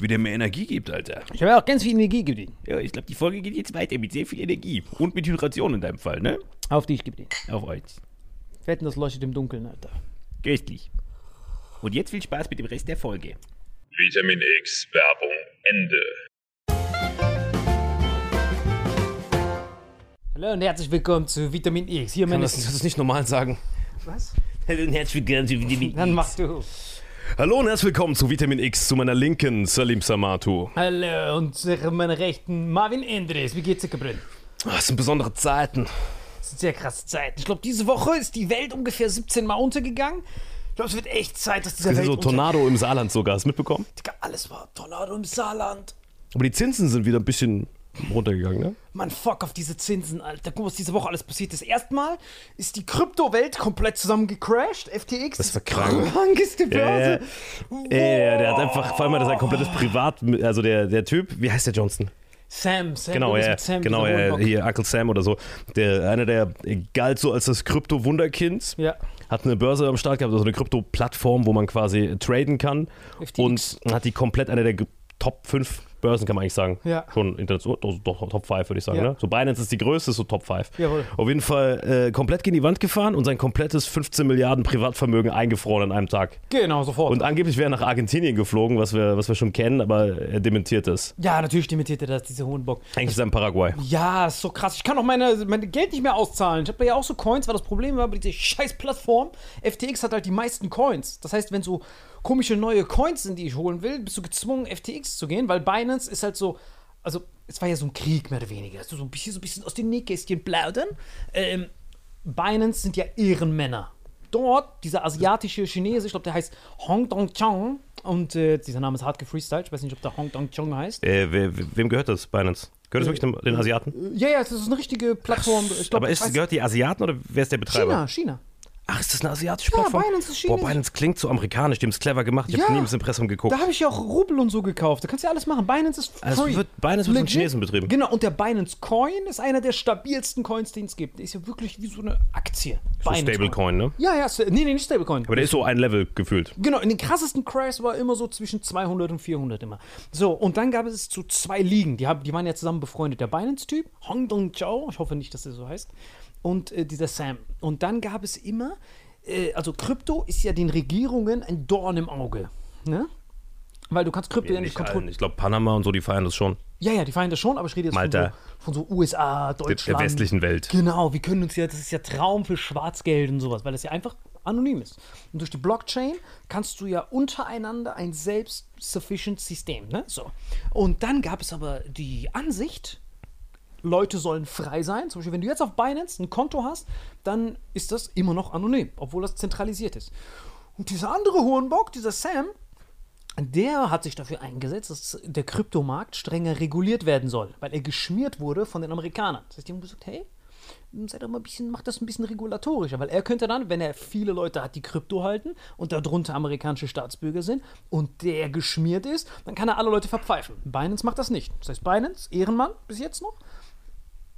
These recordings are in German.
wie der mir Energie gibt, Alter. Ich habe auch ganz viel Energie gegeben. Ja, ich glaube, die Folge geht jetzt weiter mit sehr viel Energie. Und mit Hydration in deinem Fall, ne? Auf dich gegeben. Auf euch. Wetten, das leuchtet im Dunkeln, Alter. Köstlich. Und jetzt viel Spaß mit dem Rest der Folge. Vitamin X Werbung Ende. Hallo und herzlich willkommen zu Vitamin X. Hier meine das nicht normal sagen? Was? Hallo und herzlich willkommen zu Vitamin Dann machst du. Hallo und herzlich willkommen zu Vitamin X, zu meiner linken Salim Samatu. Hallo und zu meiner rechten Marvin Endres. Wie geht's dir? Ah, Das sind besondere Zeiten. Das sind sehr krasse Zeiten. Ich glaube, diese Woche ist die Welt ungefähr 17 Mal untergegangen. Ich glaube, es wird echt Zeit, dass diese Welt So Tornado im Saarland sogar, hast du mitbekommen? Digga, alles war Tornado im Saarland. Aber die Zinsen sind wieder ein bisschen runtergegangen, ne? Mann, fuck auf diese Zinsen, Alter. Guck mal, was diese Woche alles passiert ist. Erstmal ist die Kryptowelt komplett zusammengecrashed. FTX. Das war krank. Krankeste Ja, ja. Börse. Ey, der hat einfach, vor allem hat er sein komplettes Privat, also der, der Typ, wie heißt der Johnson? Sam, Sam. Genau, ja, Sam, genau, ja, hier Uncle Sam oder so. Der, einer, der galt so als das Krypto-Wunderkind. Ja. Hat eine Börse am Start gehabt, also eine Krypto-Plattform, wo man quasi traden kann. FTX. Und hat die komplett eine der Top 5 Börsen, kann man eigentlich sagen. Ja. Schon international, doch, Top 5 würde ich sagen. Ja. Ne? So Binance ist die größte, so Top 5. Jawohl. Auf jeden Fall äh, komplett gegen die Wand gefahren und sein komplettes 15 Milliarden Privatvermögen eingefroren an einem Tag. Genau, sofort. Und angeblich wäre er nach Argentinien geflogen, was wir, was wir schon kennen, aber er dementiert es. ja, natürlich dementiert er das, dieser Hohenbock. Eigentlich ist er in Paraguay. Ja, ist so krass. Ich kann auch meine, mein Geld nicht mehr auszahlen. Ich habe ja auch so Coins, weil das Problem war bei dieser scheiß Plattform. FTX hat halt die meisten Coins. Das heißt, wenn so komische neue Coins sind, die ich holen will, bist du gezwungen, FTX zu gehen, weil Binance ist halt so. Also, es war ja so ein Krieg, mehr oder weniger. Also, so ein bisschen, so ein bisschen aus den Nähkästchen plaudern. Ähm, Binance sind ja Ehrenmänner. Dort, dieser asiatische Chinese, ich glaube, der heißt Hong Dong Chong. Und äh, dieser Name ist hart gefreestylt. Ich weiß nicht, ob der Hong Dong Chong heißt. Äh, wer, wem gehört das, Binance? Gehört das wirklich dem, den Asiaten? Ja, ja, das ist eine richtige Plattform. Ich glaub, Aber ist, weiß- gehört die Asiaten oder wer ist der Betreiber? China, China. Ach, ist das eine asiatische Ja, Plattform? Binance ist Boah. Binance klingt so amerikanisch, die haben es clever gemacht. Ich Ja. habe nie ins Impressum geguckt. Da habe ich ja auch Rubel und so gekauft. Da kannst du ja alles machen. Binance ist Also free. wird- Binance wird von. Chinesen betrieben. Genau, und der Binance Coin ist einer der stabilsten Coins, den es gibt. Der ist ja wirklich wie so eine Aktie. so Stablecoin, ne? Ja, ja, sta- nee, nee, nicht Stablecoin. Aber der ist so ein Level gefühlt. Genau, in den krassesten Crashs war immer so zwischen 200 und 400 immer. So, und dann gab es so zwei Ligen, die, haben, die waren ja zusammen befreundet. Der Binance-Typ, Hong Dong Chao, ich hoffe nicht, dass der so heißt, und äh, dieser Sam. Und dann gab es immer, äh, also Krypto ist ja den Regierungen ein Dorn im Auge. Ne? Weil du kannst Krypto ja, nicht kontrollieren. Ich glaube, Panama und so, die feiern das schon. Ja, ja, die feiern das schon, aber ich rede jetzt von Malta. so, von so USA, Deutschland. der westlichen Welt. Genau, wir können uns ja, das ist ja Traum für Schwarzgeld und sowas, weil das ja einfach anonym ist. Und durch die Blockchain kannst du ja untereinander ein selbst-sufficient System, ne? So. Und dann gab es aber die Ansicht, Leute sollen frei sein. Zum Beispiel, wenn du jetzt auf Binance ein Konto hast, dann ist das immer noch anonym, obwohl das zentralisiert ist. Und dieser andere Hurenbock, dieser Sam, der hat sich dafür eingesetzt, dass der Kryptomarkt strenger reguliert werden soll, weil er geschmiert wurde von den Amerikanern. Das heißt, die haben gesagt, hey, seid doch mal ein bisschen, macht das ein bisschen regulatorischer, weil er könnte dann, wenn er viele Leute hat, die Krypto halten und darunter amerikanische Staatsbürger sind und der geschmiert ist, dann kann er alle Leute verpfeifen. Binance macht das nicht. Das heißt, Binance, Ehrenmann bis jetzt noch,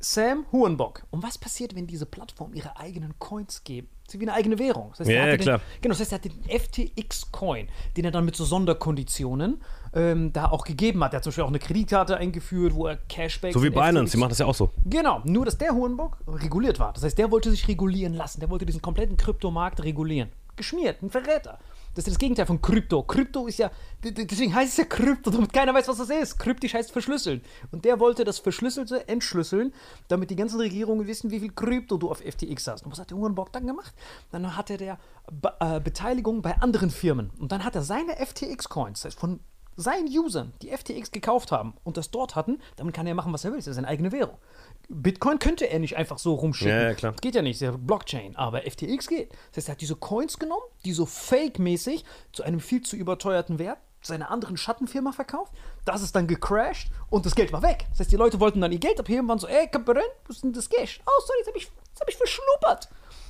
Sam Hurenbock. Und was passiert, wenn diese Plattform ihre eigenen Coins geben? Ist wie eine eigene Währung. Das heißt, Ja, er ja, klar. Den, genau, das heißt, er hat den FTX-Coin, den er dann mit so Sonderkonditionen ähm, da auch gegeben hat. Er hat zum Beispiel auch eine Kreditkarte eingeführt, wo er Cashback. So wie Binance, die machen das ja auch so. Genau, nur dass der Hurenbock reguliert war. Das heißt, der wollte sich regulieren lassen. Der wollte diesen kompletten Kryptomarkt regulieren. Geschmiert, ein Verräter. Das ist das Gegenteil von Krypto. Krypto ist ja, deswegen heißt es ja Krypto, damit keiner weiß, was das ist. Kryptisch heißt verschlüsseln. Und der wollte das Verschlüsselte entschlüsseln, damit die ganzen Regierungen wissen, wie viel Krypto du auf FTX hast. Und was hat der Hurenbock dann gemacht? Dann hatte der Be äh, Beteiligung bei anderen Firmen. Und dann hat er seine FTX-Coins, das heißt von seinen Usern, die FTX gekauft haben und das dort hatten, damit kann er machen, was er will. Das ist seine eigene Währung. Bitcoin könnte er nicht einfach so rumschicken. Ja, ja, klar. Das geht ja nicht, das ist ja Blockchain. Aber FTX geht. Das heißt, er hat diese Coins genommen, die so fake-mäßig zu einem viel zu überteuerten Wert seiner anderen Schattenfirma verkauft. Das ist dann gecrashed und das Geld war weg. Das heißt, die Leute wollten dann ihr Geld abheben, waren so, ey, Kaperin, wo ist denn das Cash? Oh, sorry, jetzt habe ich, hab ich verschnuppert.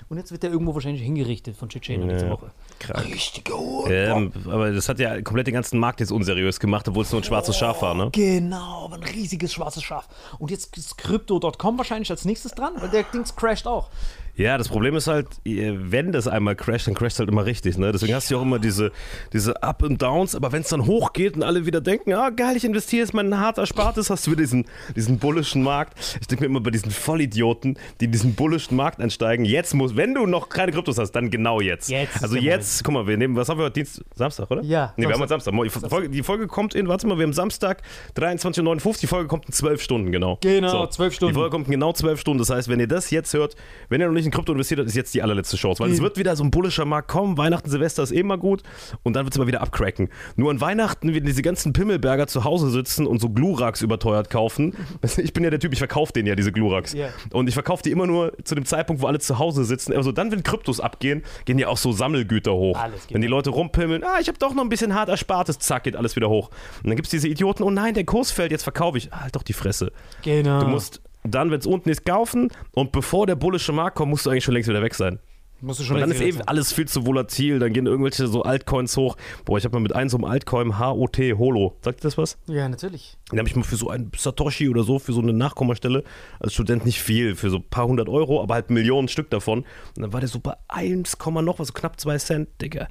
Und jetzt wird er irgendwo wahrscheinlich hingerichtet von Tschetschenien diese Woche. Krank. Richtige Uhr. Ähm, aber das hat ja komplett den ganzen Markt jetzt unseriös gemacht, obwohl es nur ein schwarzes Schaf war, ne? Genau, aber ein riesiges schwarzes Schaf. Und jetzt ist Crypto.com wahrscheinlich als nächstes dran, weil der Dings crasht auch. Ja, das Problem ist halt, wenn das einmal crasht, dann crasht es halt immer richtig. Ne? Deswegen hast du ja auch immer diese, diese Up and Downs, aber wenn es dann hochgeht und alle wieder denken, ah geil, ich investiere jetzt mein hart Erspartes, hast du wieder diesen, diesen bullischen Markt. Ich denke mir immer bei diesen Vollidioten, die in diesen bullischen Markt einsteigen, jetzt muss, wenn du noch keine Kryptos hast, dann genau jetzt. Jetzt also der jetzt, guck mal, wir nehmen, was haben wir heute? Dienst, Samstag, oder? Ja, Nee, wir haben heute Samstag. Die Folge, die Folge kommt in, warte mal, wir haben Samstag 23.59 Uhr, die Folge kommt in 12 Stunden, genau. Genau, 12 Stunden. Die Folge kommt in genau 12 Stunden. Das heißt, wenn ihr das jetzt hört, wenn ihr noch nicht Krypto investiert hat, ist jetzt die allerletzte Chance. Weil es wird wieder so ein bullischer Markt kommen. Weihnachten, Silvester ist eh immer gut. Und dann wird es immer wieder abcracken. Nur an Weihnachten, wenn diese ganzen Pimmelberger zu Hause sitzen und so Gluraks überteuert kaufen. Ich bin ja der Typ, ich verkaufe denen ja diese Gluraks. Ja. Und ich verkaufe die immer nur zu dem Zeitpunkt, wo alle zu Hause sitzen. Also dann, wenn Kryptos abgehen, gehen ja auch so Sammelgüter hoch. Wenn die Leute rumpimmeln, ah, ich habe doch noch ein bisschen hart Erspartes, zack, geht alles wieder hoch. Und dann gibt es diese Idioten, oh nein, der Kurs fällt, jetzt verkaufe ich. Halt doch die Fresse. Genau. Du musst dann, wenn es unten ist, kaufen und bevor der bullische Markt kommt, musst du eigentlich schon längst wieder weg sein. musst du schon Und dann ist eben wieder alles viel zu volatil, dann gehen irgendwelche so Altcoins hoch. Boah, ich habe mal mit einem so einem Altcoin HOT Holo, sagt ihr das was? sein. Ja, natürlich. Den habe ich mal für so einen Satoshi oder so, für so eine Nachkommastelle, als Student nicht viel, für so ein paar hundert Euro, aber halt Millionen Stück davon. Und dann war der so bei 1, noch was, so knapp 2 Cent, Digga.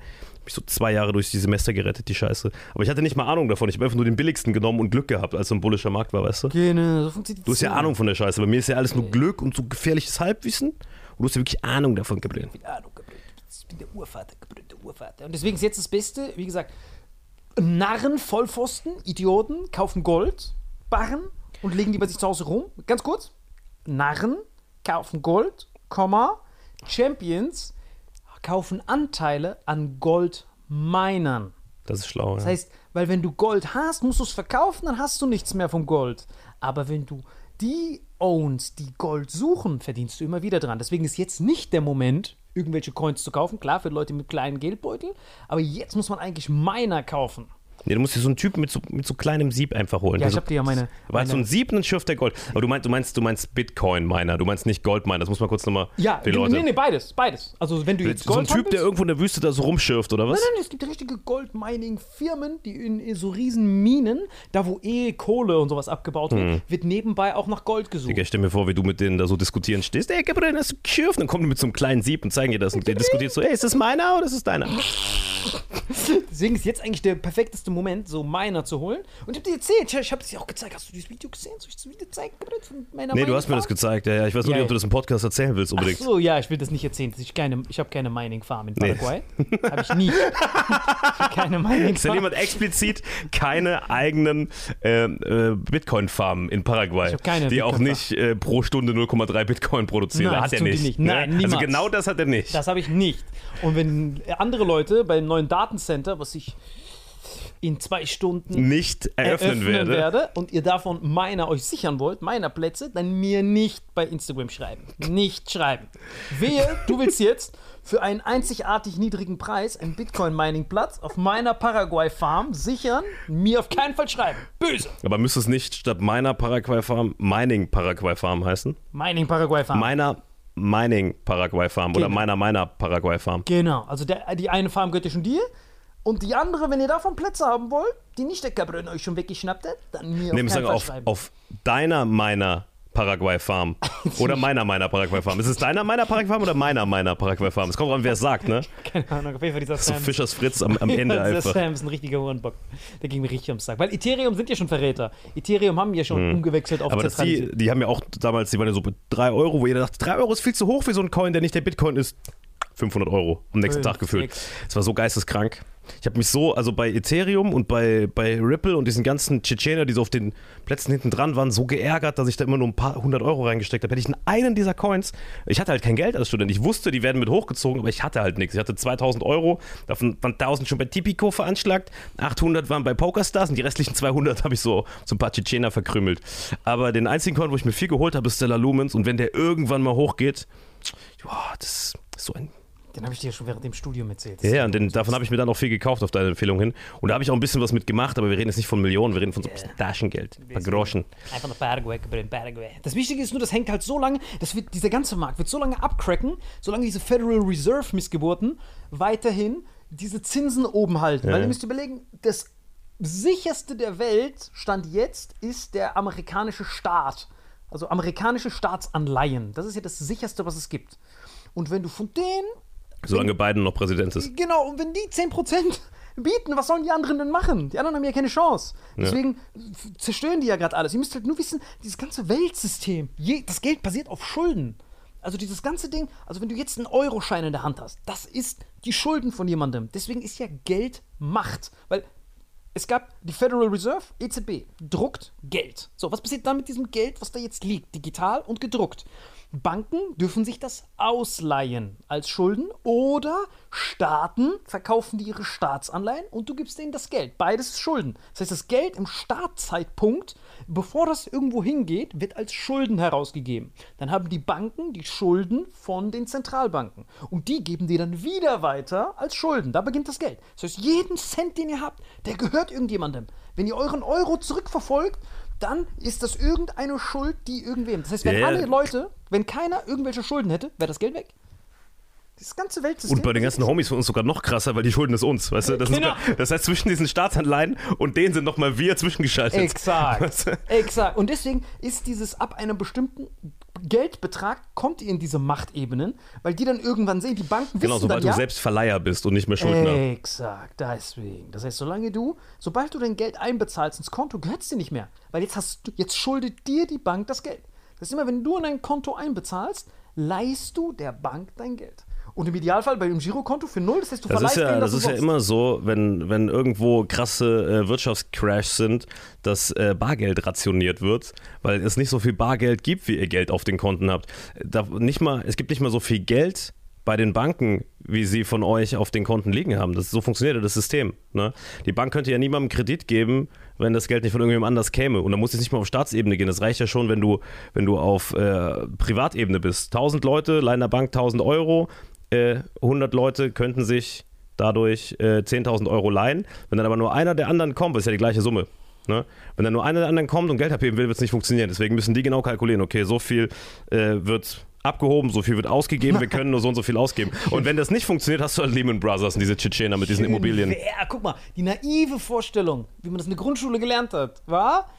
Hab ich so zwei Jahre durch die Semester gerettet, die Scheiße. Aber ich hatte nicht mal Ahnung davon. Ich habe einfach nur den billigsten genommen und Glück gehabt, als so ein bullischer Markt war, weißt du? Genau, so funktioniert Du hast ja Ahnung von der Scheiße. Bei mir ist ja alles nur Glück und so gefährliches Halbwissen. Und du hast ja wirklich Ahnung davon, Gabriel. Ahnung, gebrüllt. Ich bin der Urvater, gebrüllt, der Urvater. Und deswegen ist jetzt das Beste, wie gesagt, Narren, Vollpfosten, Idioten kaufen Gold, Barren und legen die bei sich zu Hause rum. Ganz kurz. Narren kaufen Gold, Komma, Champions kaufen Anteile an Goldminern. Das ist schlau, Das ja. heißt, weil wenn du Gold hast, musst du es verkaufen, dann hast du nichts mehr vom Gold. Aber wenn du die ownst, die Gold suchen, verdienst du immer wieder dran. Deswegen ist jetzt nicht der Moment, irgendwelche Coins zu kaufen. Klar, für Leute mit kleinen Geldbeutel. Aber jetzt muss man eigentlich Miner kaufen. Nee, du musst dir so einen Typen mit so, mit so kleinem Sieb einfach holen. Ja, ich Also- habe dir ja meine. Aber so ein Sieb dann schürft der Gold. Aber du meinst, du meinst, du meinst Bitcoin-Miner, du meinst nicht Goldminer. Das muss man kurz nochmal ja, die Leute. nee, nee, beides, beides. Also wenn du jetzt so ein Gold Typ, der irgendwo in der Wüste da so rumschürft, oder was? Nein, nein, es gibt richtige Goldmining-Firmen, die in, so riesen Minen, da wo eh Kohle und sowas abgebaut wird, wird nebenbei auch nach Gold gesucht. Hm. Digga, stell mir vor, wie du mit denen da so diskutieren stehst. Ey, Gabriel, du geschürft? Dann kommen die mit so einem kleinen Sieb und zeigen dir das. Und der diskutiert so, ey, ist das meiner oder ist das deiner? Deswegen ist jetzt eigentlich der perfekteste Moment, so Miner zu holen. Und ich hab dir erzählt, ich habe dir auch gezeigt. Hast du dieses Video gesehen? Soll ich das Video zeigen? Von meiner Nee, du hast mir das gezeigt. Ja, ja. Ich weiß nur Ja, nicht, ob du das im Podcast erzählen willst Ach unbedingt. so, ja, ich will das nicht erzählen. Ich, keine, ich habe keine Mining-Farm in Nee. Paraguay. Habe ich nie. ich hab keine Ist ja Mining-Farm. jemand explizit keine eigenen ähm, äh, Bitcoin-Farmen in Paraguay, Ich keine die auch nicht äh, pro Stunde 0,3 Bitcoin produzieren. Nein, hat das er nicht. nicht. ne? Nein, also niemals. genau das hat er nicht. Das habe ich nicht. Und wenn andere Leute beim neuen Datencenter, was ich in zwei Stunden nicht eröffnen, werde. und ihr davon meiner euch sichern wollt, meiner Plätze, dann mir nicht bei Instagram schreiben. Nicht schreiben. Wehe, du willst jetzt für einen einzigartig niedrigen Preis einen Bitcoin-Mining-Platz auf meiner Paraguay-Farm sichern, mir auf keinen Fall schreiben. Böse. Aber müsste es nicht statt meiner Paraguay Farm Mining Paraguay Farm heißen? Mining-Paraguay-Farm. Meiner Mining Paraguay Farm oder Genau. meiner meiner Paraguay Farm. Genau, also der, die eine Farm gehört ja schon dir. Und die andere, wenn ihr davon Plätze haben wollt, die nicht der Cabrön euch schon weggeschnappt hat, dann mir Nee, auf sagen auf, auf deiner meiner Paraguay Farm oder meiner meiner Paraguay Farm. Ist es deiner meiner Paraguay Farm oder meiner meiner Paraguay Farm? Es kommt drauf an, wer es sagt, ne? Keine Ahnung, auf jeden Fall dieser So Sam. Fischers Fritz am, am Ende dieser einfach. Sam ist ein richtiger Hurenbock. Der ging mir richtig ums Sack. Weil Ethereum sind ja schon Verräter. Ethereum haben ja schon umgewechselt auf. Aber dass die, die haben ja auch damals, die waren ja so bei 3 Euro, wo jeder dachte, 3 Euro ist viel zu hoch für so einen Coin, der nicht der Bitcoin ist. 500 Euro am nächsten Tag gefühlt. sechs. Es war so geisteskrank. Ich habe mich so, also bei Ethereum und bei, bei Ripple und diesen ganzen Tschetschener, die so auf den Plätzen hinten dran waren, so geärgert, dass ich da immer nur ein paar hundert Euro reingesteckt habe. Hätte ich in einen dieser Coins, ich hatte halt kein Geld als Student. Ich wusste, die werden mit hochgezogen, aber ich hatte halt nichts. Ich hatte 2000 Euro, davon waren 1000 schon bei Tipico veranschlagt, 800 waren bei PokerStars und die restlichen 200 habe ich so, so ein paar Tschetschener verkrümmelt. Aber den einzigen Coin, wo ich mir viel geholt habe, ist Stellar Lumens und wenn der irgendwann mal hochgeht, boah, das ist so ein Den habe ich dir schon während dem Studium erzählt. ja, ja, und den, davon habe ich mir dann auch viel gekauft auf deine Empfehlung hin. Und da habe ich auch ein bisschen was mit gemacht, aber wir reden jetzt nicht von Millionen, wir reden von so ein bisschen Taschengeld, ein paar Groschen. Einfach nach Paraguay, Cabrón, Paraguay. Das Wichtige ist nur, das hängt halt so lange, das wird, dieser ganze Markt wird so lange abcracken, solange diese Federal Reserve Missgeburten weiterhin diese Zinsen oben halten. Weil ihr müsst überlegen, das sicherste der Welt, Stand jetzt, ist der amerikanische Staat. Also amerikanische Staatsanleihen. Das ist ja das sicherste, was es gibt. Und wenn du von denen Solange Biden noch Präsident ist. Genau, und wenn die 10% bieten, was sollen die anderen denn machen? Die anderen haben ja keine Chance. Deswegen f- zerstören die ja gerade alles. Ihr müsst halt nur wissen, dieses ganze Weltsystem, je, das Geld basiert auf Schulden. Also dieses ganze Ding, also wenn du jetzt einen Euroschein in der Hand hast, das ist die Schulden von jemandem. Deswegen ist ja Geld Macht. Weil es gab die Federal Reserve, EZB, druckt Geld. So, was passiert dann mit diesem Geld, was da jetzt liegt, digital und gedruckt? Banken dürfen sich das ausleihen als Schulden oder Staaten verkaufen dir ihre Staatsanleihen und du gibst denen das Geld. Beides ist Schulden. Das heißt, das Geld im Startzeitpunkt, bevor das irgendwo hingeht, wird als Schulden herausgegeben. Dann haben die Banken die Schulden von den Zentralbanken und die geben dir dann wieder weiter als Schulden. Da beginnt das Geld. Das heißt, jeden Cent, den ihr habt, der gehört irgendjemandem. Wenn ihr euren Euro zurückverfolgt, dann ist das irgendeine Schuld, die irgendwem. Das heißt, wenn ja. alle Leute, wenn keiner irgendwelche Schulden hätte, wäre das Geld weg. Das ganze Weltsystem. Und bei den ganzen Homies von uns sogar noch krasser, weil die Schulden ist uns, weißt du? Das, Genau. sogar, das heißt, zwischen diesen Staatsanleihen und denen sind nochmal wir zwischengeschaltet. Exakt. Exakt. Und deswegen ist dieses ab einem bestimmten Geldbetrag kommt ihr in diese Machtebenen, weil die dann irgendwann sehen, die Banken Genau, wissen sobald dann du ja. selbst Verleiher bist und nicht mehr Schuldner. Exakt, deswegen. Das heißt, solange du, sobald du dein Geld einbezahlst ins Konto, gehört es dir nicht mehr. Weil jetzt hast du, jetzt schuldet dir die Bank das Geld. Das ist immer, wenn du in dein Konto einbezahlst, leihst du der Bank dein Geld. Und im Idealfall bei dem Girokonto für null, das heißt, du Das ist verleihst ja, denen das ist ja immer so, wenn, wenn irgendwo krasse äh, Wirtschaftscrashs sind, dass äh, Bargeld rationiert wird, weil es nicht so viel Bargeld gibt, wie ihr Geld auf den Konten habt. Da, nicht mal, es gibt nicht mal so viel Geld bei den Banken, wie sie von euch auf den Konten liegen haben. Das, so funktioniert ja das System. Ne? Die Bank könnte ja niemandem Kredit geben, wenn das Geld nicht von irgendjemandem anders käme. Und da muss es nicht mal auf Staatsebene gehen. Das reicht ja schon, wenn du, wenn du auf äh, Privatebene bist. 1000 Leute leihen der Bank 1000 Euro, äh, 100 Leute könnten sich dadurch äh, 10.000 Euro leihen. Wenn dann aber nur einer der anderen kommt, das ist ja die gleiche Summe. Ne? Wenn dann nur einer der anderen kommt und Geld abheben will, wird es nicht funktionieren. Deswegen müssen die genau kalkulieren, okay, so viel äh, wird abgehoben, so viel wird ausgegeben, wir können nur so und so viel ausgeben. Und wenn das nicht funktioniert, hast du halt Lehman Brothers und diese Tschetschener mit diesen Schön Immobilien. wär- guck mal, die naive Vorstellung, wie man das in der Grundschule gelernt hat, war,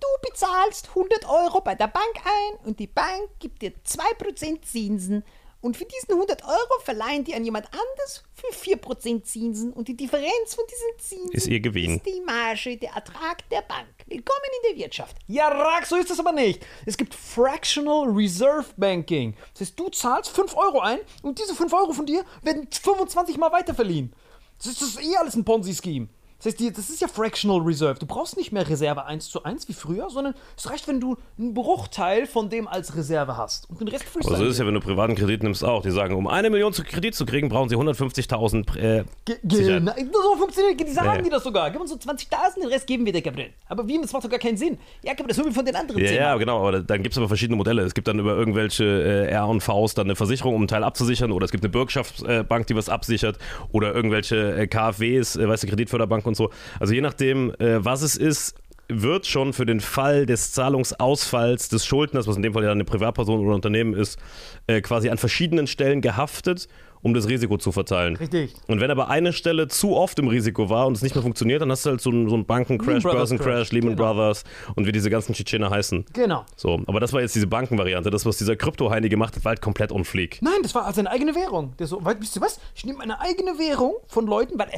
du bezahlst 100 Euro bei der Bank ein und die Bank gibt dir 2% Zinsen. Und für diesen 100 Euro verleihen die an jemand anderes für 4% Zinsen. Und die Differenz von diesen Zinsen Ist ihr Gewinn. ist die Marge, der Ertrag der Bank. Willkommen in der Wirtschaft. Ja, Rack, so ist das aber nicht. Es gibt Fractional Reserve Banking. Das heißt, du zahlst 5 Euro ein und diese 5 Euro von dir werden 25 Mal weiterverliehen. Das ist, das ist eh alles ein Ponzi-Scheme. Das heißt, die, das ist ja Fractional Reserve. Du brauchst nicht mehr Reserve 1 zu 1 wie früher, sondern es reicht, wenn du einen Bruchteil von dem als Reserve hast. Und den Rest Aber so ist es ja, wenn du privaten Kredit nimmst auch. Die sagen, um eine Million zu Kredit zu kriegen, brauchen sie 150.000 äh, genau, so funktioniert, die sagen Ja. die das sogar. Gib uns so 20.000, den Rest geben wir dir, Gabriel. Aber wie, das macht doch gar keinen Sinn. Ja, Gabriel, das holen wir von den anderen Ja, 10 ja, genau, aber da- dann gibt es aber verschiedene Modelle. Es gibt dann über irgendwelche äh, R&Vs dann eine Versicherung, um einen Teil abzusichern, oder es gibt eine Bürgschaftsbank, die was absichert, oder irgendwelche äh, KfWs, äh, weißt du, Kreditförderbank und so. Also je nachdem, äh, was es ist, wird schon für den Fall des Zahlungsausfalls des Schuldners, was in dem Fall ja eine Privatperson oder ein Unternehmen ist, äh, quasi an verschiedenen Stellen gehaftet, um das Risiko zu verteilen. Richtig. Und wenn aber eine Stelle zu oft im Risiko war und es nicht mehr funktioniert, dann hast du halt so einen, so einen Bankencrash, Börsencrash, Crash, Lehman genau. Brothers und wie diese ganzen Tschetschener heißen. Genau. So, aber das war jetzt diese Bankenvariante. Das, was dieser Krypto-Heini gemacht hat, war halt komplett unflieg. Nein, das war seine eigene Währung. Der so, weißt wisst ihr was? Ich nehme eine eigene Währung von Leuten, weil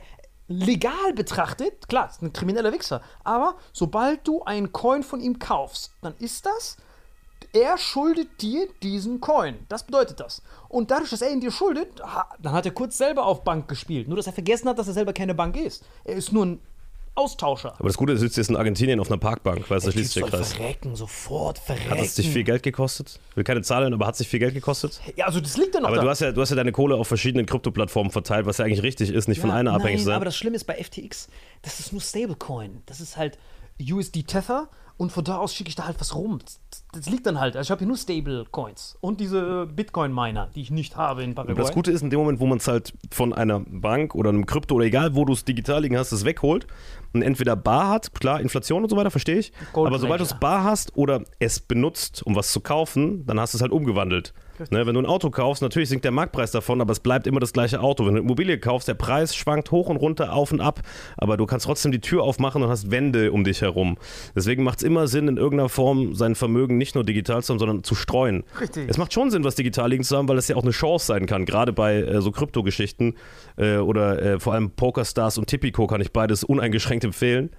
legal betrachtet, klar, ist ein krimineller Wichser, aber sobald du einen Coin von ihm kaufst, dann ist das, er schuldet dir diesen Coin. Das bedeutet das. Und dadurch, dass er ihn dir schuldet, dann hat er kurz selber auf Bank gespielt. Nur, dass er vergessen hat, dass er selber keine Bank ist. Er ist nur ein Austauscher. Aber das Gute ist, du sitzt jetzt in Argentinien auf einer Parkbank, weißt du, da schließt sich der Kreis. verrecken, sofort verrecken. Hat es dich viel Geld gekostet? Will keine Zahlen, aber hat es dich viel Geld gekostet? Ja, also das liegt ja noch Aber da. du hast ja, du hast ja deine Kohle auf verschiedenen Kryptoplattformen verteilt, was ja eigentlich richtig ist, nicht von einer nein, abhängig sein. aber das Schlimme ist bei FTX, das ist nur Stablecoin. Das ist halt USD Tether und von da aus schicke ich da halt was rum. Das, das liegt dann halt. Also ich habe hier nur Stablecoins und diese Bitcoin-Miner, die ich nicht habe in Paraguay. Aber das Gute ist, in dem Moment, wo man es halt von einer Bank oder einem Krypto oder egal, wo du es digital liegen hast, es wegholt und entweder bar hat, klar, Inflation und so weiter, verstehe ich. Gold aber sobald du es bar hast oder es benutzt, um was zu kaufen, dann hast du es halt umgewandelt. Ne, wenn du ein Auto kaufst, natürlich sinkt der Marktpreis davon, aber es bleibt immer das gleiche Auto. Wenn du eine Immobilie kaufst, der Preis schwankt hoch und runter, auf und ab, aber du kannst trotzdem die Tür aufmachen und hast Wände um dich herum. Deswegen macht es immer Sinn, in irgendeiner Form sein Vermögen nicht nur digital zu haben, sondern zu streuen. Richtig. Es macht schon Sinn, was digital liegen zu haben, weil es ja auch eine Chance sein kann, gerade bei äh, so Kryptogeschichten äh, oder äh, vor allem Pokerstars und Tipico kann ich beides uneingeschränkt empfehlen.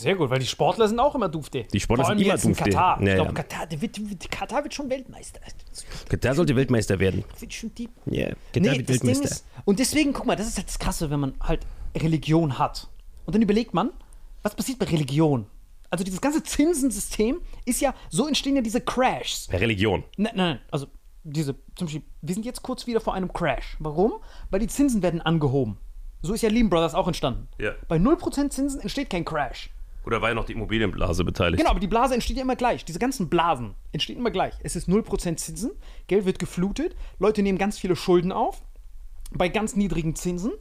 Sehr gut, weil die Sportler sind auch immer dufte. Die Sportler Vor allem sind immer dufte. Katar. Ja, ich glaube, ja. Katar, der wird, wird- Katar wird schon Weltmeister. Der sollte Weltmeister werden. Wird schon die Ja, Nee, das Ding ist, und deswegen, guck mal, das ist halt das Krasse, wenn man halt Religion hat. Und dann überlegt man, was passiert bei Religion? Also dieses ganze Zinsensystem ist ja, so entstehen ja diese Crashs. Per Religion. Nein, nein, nein. Also diese, zum Beispiel, wir sind jetzt kurz wieder vor einem Crash. Warum? Weil die Zinsen werden angehoben. So ist ja Lehman Brothers auch entstanden. Ja. Bei 0% Zinsen entsteht kein Crash. Oder war ja noch die Immobilienblase beteiligt? Genau, aber die Blase entsteht ja immer gleich. Diese ganzen Blasen entstehen immer gleich. Es ist 0% Zinsen, Geld wird geflutet, Leute nehmen ganz viele Schulden auf bei ganz niedrigen Zinsen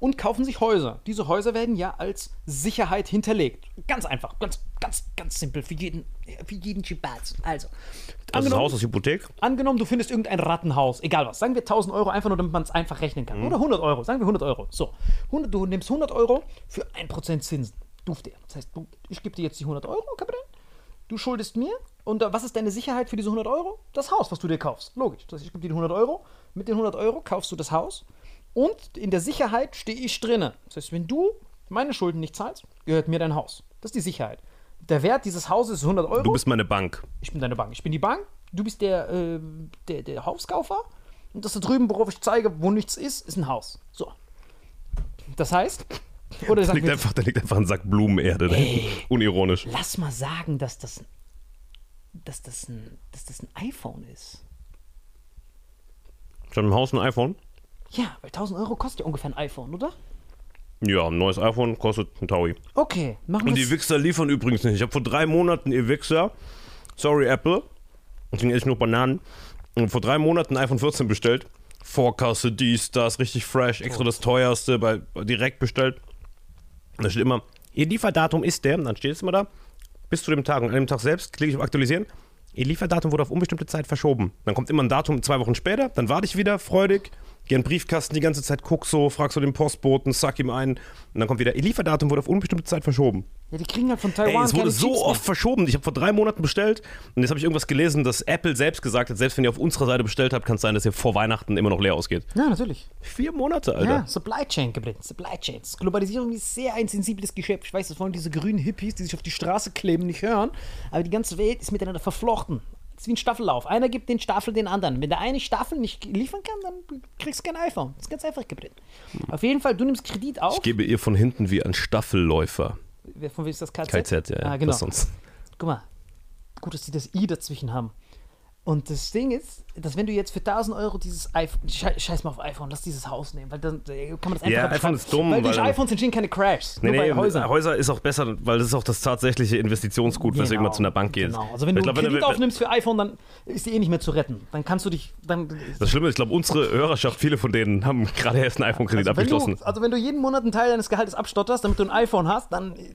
und kaufen sich Häuser. Diese Häuser werden ja als Sicherheit hinterlegt. Ganz einfach, ganz, ganz, ganz simpel für jeden, für jeden Schibaz. Also, Also das angenommen- Haus aus Hypothek? Angenommen, du findest irgendein Rattenhaus, egal was, sagen wir 1000 Euro, einfach nur, damit man es einfach rechnen kann. Oder 100 Euro, sagen wir 100 Euro. So, 100, du nimmst 100 Euro für 1% Zinsen. Duft dir. Das heißt, du, ich gebe dir jetzt die 100 Euro, Kapitän. Du schuldest mir. Und äh, was ist deine Sicherheit für diese 100 Euro? Das Haus, was du dir kaufst. Logisch. Das heißt, ich gebe dir die 100 Euro. Mit den 100 Euro kaufst du das Haus. Und in der Sicherheit stehe ich drinne. Das heißt, wenn du meine Schulden nicht zahlst, gehört mir dein Haus. Das ist die Sicherheit. Der Wert dieses Hauses ist 100 Euro. Du bist meine Bank. Ich bin deine Bank. Ich bin die Bank. Du bist der, äh, der, der Hauskaufer. Und das da drüben, worauf ich zeige, wo nichts ist, ist ein Haus. So. Das heißt, oder Da liegt, einfach, da liegt einfach ein Sack Blumenerde. Ne? Unironisch. lass mal sagen, dass das, dass das, ein, dass das ein iPhone ist. Schon im Haus ein iPhone? Ja, weil 1000 Euro kostet ja ungefähr ein iPhone, oder? Ja, ein neues iPhone kostet ein Taui. Okay, machen Und wir die Wichser liefern übrigens nicht. Ich habe vor drei Monaten, ihr Wichser, sorry Apple, deswegen esse ich nur Bananen, und vor drei Monaten ein iPhone 14 bestellt. Vorkasse, dies, das, richtig fresh, extra das teuerste, bei, direkt bestellt. Da steht immer, ihr Lieferdatum ist der, dann steht es immer da, bis zu dem Tag. Und an dem Tag selbst klicke ich auf Aktualisieren. Ihr Lieferdatum wurde auf unbestimmte Zeit verschoben. Dann kommt immer ein Datum zwei Wochen später, dann warte ich wieder, freudig, gehe in den Briefkasten die ganze Zeit, guck so, frag so den Postboten, sack ihm ein. Und dann kommt wieder, ihr Lieferdatum wurde auf unbestimmte Zeit verschoben. Ja, die kriegen halt von Ey, Taiwan es wurde so Chips oft verschoben. Ich habe vor drei Monaten bestellt und jetzt habe ich irgendwas gelesen, dass Apple selbst gesagt hat, selbst wenn ihr auf unserer Seite bestellt habt, kann es sein, dass ihr vor Weihnachten immer noch leer ausgeht. mehr. Ja, natürlich. Vier Monate, Alter. Ja, Supply Chain, Gabriel. Supply Chains. Globalisierung ist sehr ein sensibles Geschäft. Ich weiß, das wollen diese grünen Hippies, die sich auf die Straße kleben, nicht hören. Aber die ganze Welt ist miteinander verflochten. Ist wie ein Staffellauf. Einer gibt den Staffel den anderen. Wenn der eine Staffel nicht liefern kann, dann kriegst du kein iPhone. Das ist ganz einfach, Gabriel. Auf jeden Fall, du nimmst Kredit auf. Ich gebe ihr von hinten wie ein Staffelläufer. Von wem ist das KZ? KZ, ja. Ah, genau. Was sonst? Guck mal, gut, dass die das I dazwischen haben. Und das Ding ist, dass wenn du jetzt für 1000 Euro dieses iPhone, schei- scheiß mal auf iPhone, lass dieses Haus nehmen, weil dann äh, kann man das Ja, einfacher iPhone ist dumm, Weil durch weil- iPhones entstehen keine Crashs, Nee, nee, bei Häusern. Häuser ist auch besser, weil das ist auch das tatsächliche Investitionsgut, weswegen man zu einer Bank geht. Genau. Also wenn du Ich glaub, Kredit wenn- aufnimmst für iPhone, dann ist die eh nicht mehr zu retten. Dann kannst du dich, dann, Das Schlimme ist, ich glaube, unsere Hörerschaft, viele von denen haben gerade erst einen iPhone-Kredit also, abgeschlossen. du, also wenn du jeden Monat einen Teil deines Gehaltes abstotterst, damit du ein iPhone hast, dann, äh,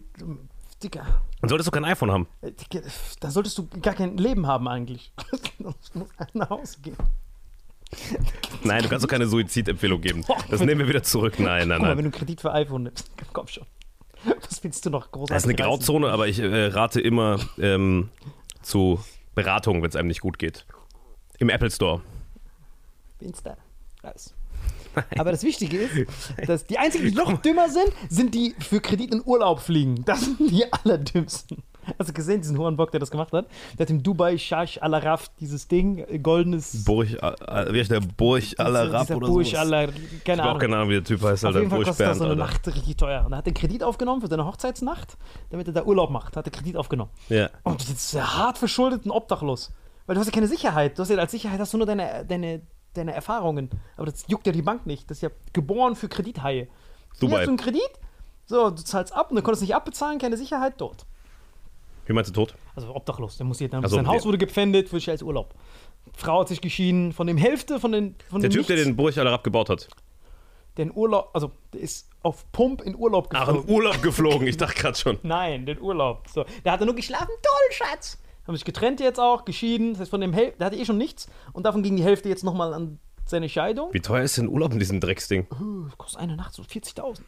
Digga, Und solltest du kein iPhone haben. äh, Digga, da solltest du gar kein Leben haben eigentlich. du musst nach Hause gehen. Nein, du kannst doch keine Suizidempfehlung geben. Das nehmen wir wieder zurück. Nein, nein, Guck mal, wenn nein. du Kredit für iPhone nimmst, komm schon. Was willst du noch großartig Das ist eine? Grauzone, aber ich äh, rate immer ähm, zu Beratung, wenn es einem nicht gut geht. Im Apple Store. Insta. Raus. Aber das Wichtige ist, dass die einzigen, die noch dümmer sind, sind die für Kredit in Urlaub fliegen. Das sind die allerdümmsten. Hast du gesehen, diesen Hurenbock, der das gemacht hat? Der hat im Dubai Shash Al Araf dieses Ding, äh, goldenes. Burj, wie heißt der? Burj Al dieser oder Burj so. Al Arab, Ich keine habe auch Ahnung. keine Ahnung, wie der Typ heißt, Auf Alter. jeden Fall Burj kostet das so eine. Nacht richtig teuer. Und er hat den Kredit aufgenommen für seine Hochzeitsnacht, damit er da Urlaub macht. Hat er Kredit aufgenommen. Ja. Und das ist ja hart verschuldet und obdachlos. Weil du hast ja keine Sicherheit. Du hast ja als Sicherheit hast du nur deine, deine, deine Erfahrungen. Aber das juckt ja die Bank nicht. Das ist ja geboren für Kredithaie. Hier Dubai. hast du einen Kredit, so, du zahlst ab und dann konntest nicht abbezahlen, keine Sicherheit, dort. Wie meinst du tot? Also obdachlos. Der muss hier, dann, Also, sein Haus ja. wurde gepfändet, für als Urlaub. Frau hat sich geschieden, von dem Hälfte von den von Der Typ, der Nichts, den Burj Al Arab gebaut hat. den Urlaub, also der ist auf Pump in Urlaub Ach, geflogen. in Urlaub geflogen. Ich dachte gerade schon. Nein, den Urlaub. So, da hat er nur geschlafen. Toll, Schatz. Haben sich getrennt jetzt auch, geschieden. Das heißt, von dem Häl der hatte eh schon nichts. Und davon ging die Hälfte jetzt nochmal an seine Scheidung. Wie teuer ist denn Urlaub in diesem Drecksding? Das kostet eine Nacht so 40.000.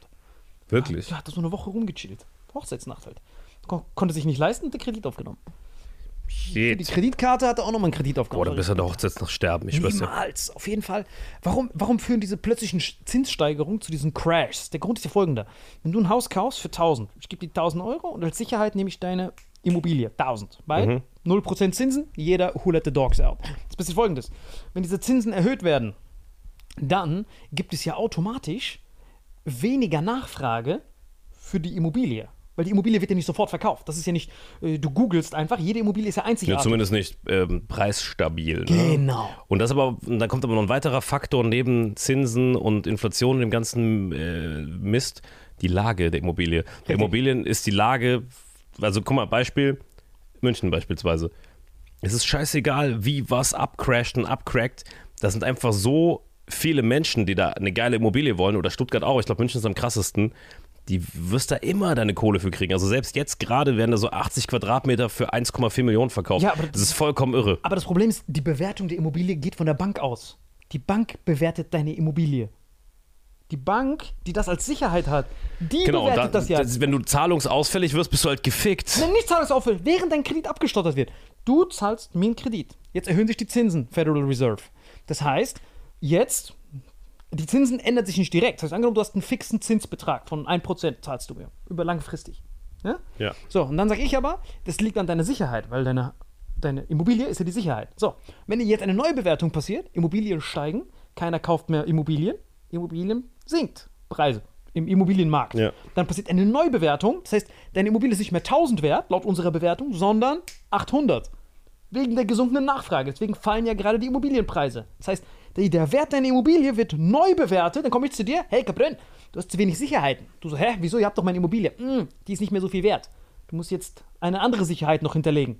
Wirklich? Der hat so eine Woche rumgechillt. Hochzeitsnacht halt. Kon konnte sich nicht leisten und den Kredit aufgenommen. Die Shit. Kreditkarte hat er auch nochmal einen Kredit Boah, aufgenommen. dann bist du an der Hochzeit noch sterben. Ich schwör's dir. Niemals, auf jeden Fall. Warum, warum führen diese plötzlichen Zinssteigerungen zu diesen Crashs? Der Grund ist der folgende. Wenn du ein Haus kaufst für 1000, ich gebe dir 1000 Euro und als Sicherheit nehme ich deine Immobilie, 1000. Bei 0% Zinsen, jeder who let the dogs out. Das passiert folgendes. Wenn diese Zinsen erhöht werden, dann gibt es ja automatisch weniger Nachfrage für die Immobilie. Weil die Immobilie wird ja nicht sofort verkauft. Das ist ja nicht, äh, du googelst einfach, jede Immobilie ist ja Ja, einzigartig. zumindest nicht ähm, preisstabil. Ne? Genau. Und das aber, und da kommt aber noch ein weiterer Faktor neben Zinsen und Inflation und dem ganzen äh, Mist, die Lage der Immobilie. Der Immobilien ist die Lage, also guck mal, Beispiel, München beispielsweise. Es ist scheißegal, wie was abcrasht und abcrackt. Das sind einfach so viele Menschen, die da eine geile Immobilie wollen, oder Stuttgart auch, ich glaube, München ist am krassesten. Die wirst da immer deine Kohle für kriegen. Also selbst jetzt gerade werden da so 80 Quadratmeter für 1,4 Millionen verkauft. Ja, aber das ist vollkommen irre. Aber das Problem ist, die Bewertung der Immobilie geht von der Bank aus. Die Bank bewertet deine Immobilie. Die Bank, die das als Sicherheit hat, die Genau, bewertet da, das ja. das, wenn du zahlungsausfällig wirst, bist du halt gefickt. Wenn nicht zahlungsauffällig, während dein Kredit abgestottert wird. Du zahlst mir einen Kredit. Jetzt erhöhen sich die Zinsen, Federal Reserve. Das heißt, jetzt, die Zinsen ändern sich nicht direkt. Das heißt, angenommen, du hast einen fixen Zinsbetrag von 1% zahlst du mir. Über langfristig. Ja? Ja. So, und dann sage ich aber, das liegt an deiner Sicherheit, weil deine, deine Immobilie ist ja die Sicherheit. So, wenn jetzt eine neue Bewertung passiert, Immobilien steigen, keiner kauft mehr Immobilien, Immobilien sinkt Preise im Immobilienmarkt. Ja. Dann passiert eine Neubewertung, das heißt, deine Immobilie ist nicht mehr 1000 wert, laut unserer Bewertung, sondern 800. Wegen der gesunkenen Nachfrage. Deswegen fallen ja gerade die Immobilienpreise. Das heißt, der, der Wert deiner Immobilie wird neu bewertet. Dann komme ich zu dir, hey Caprin, du hast zu wenig Sicherheiten. Du so, hä, wieso? Ihr habt doch meine Immobilie. Hm, die ist nicht mehr so viel wert. Du musst jetzt eine andere Sicherheit noch hinterlegen.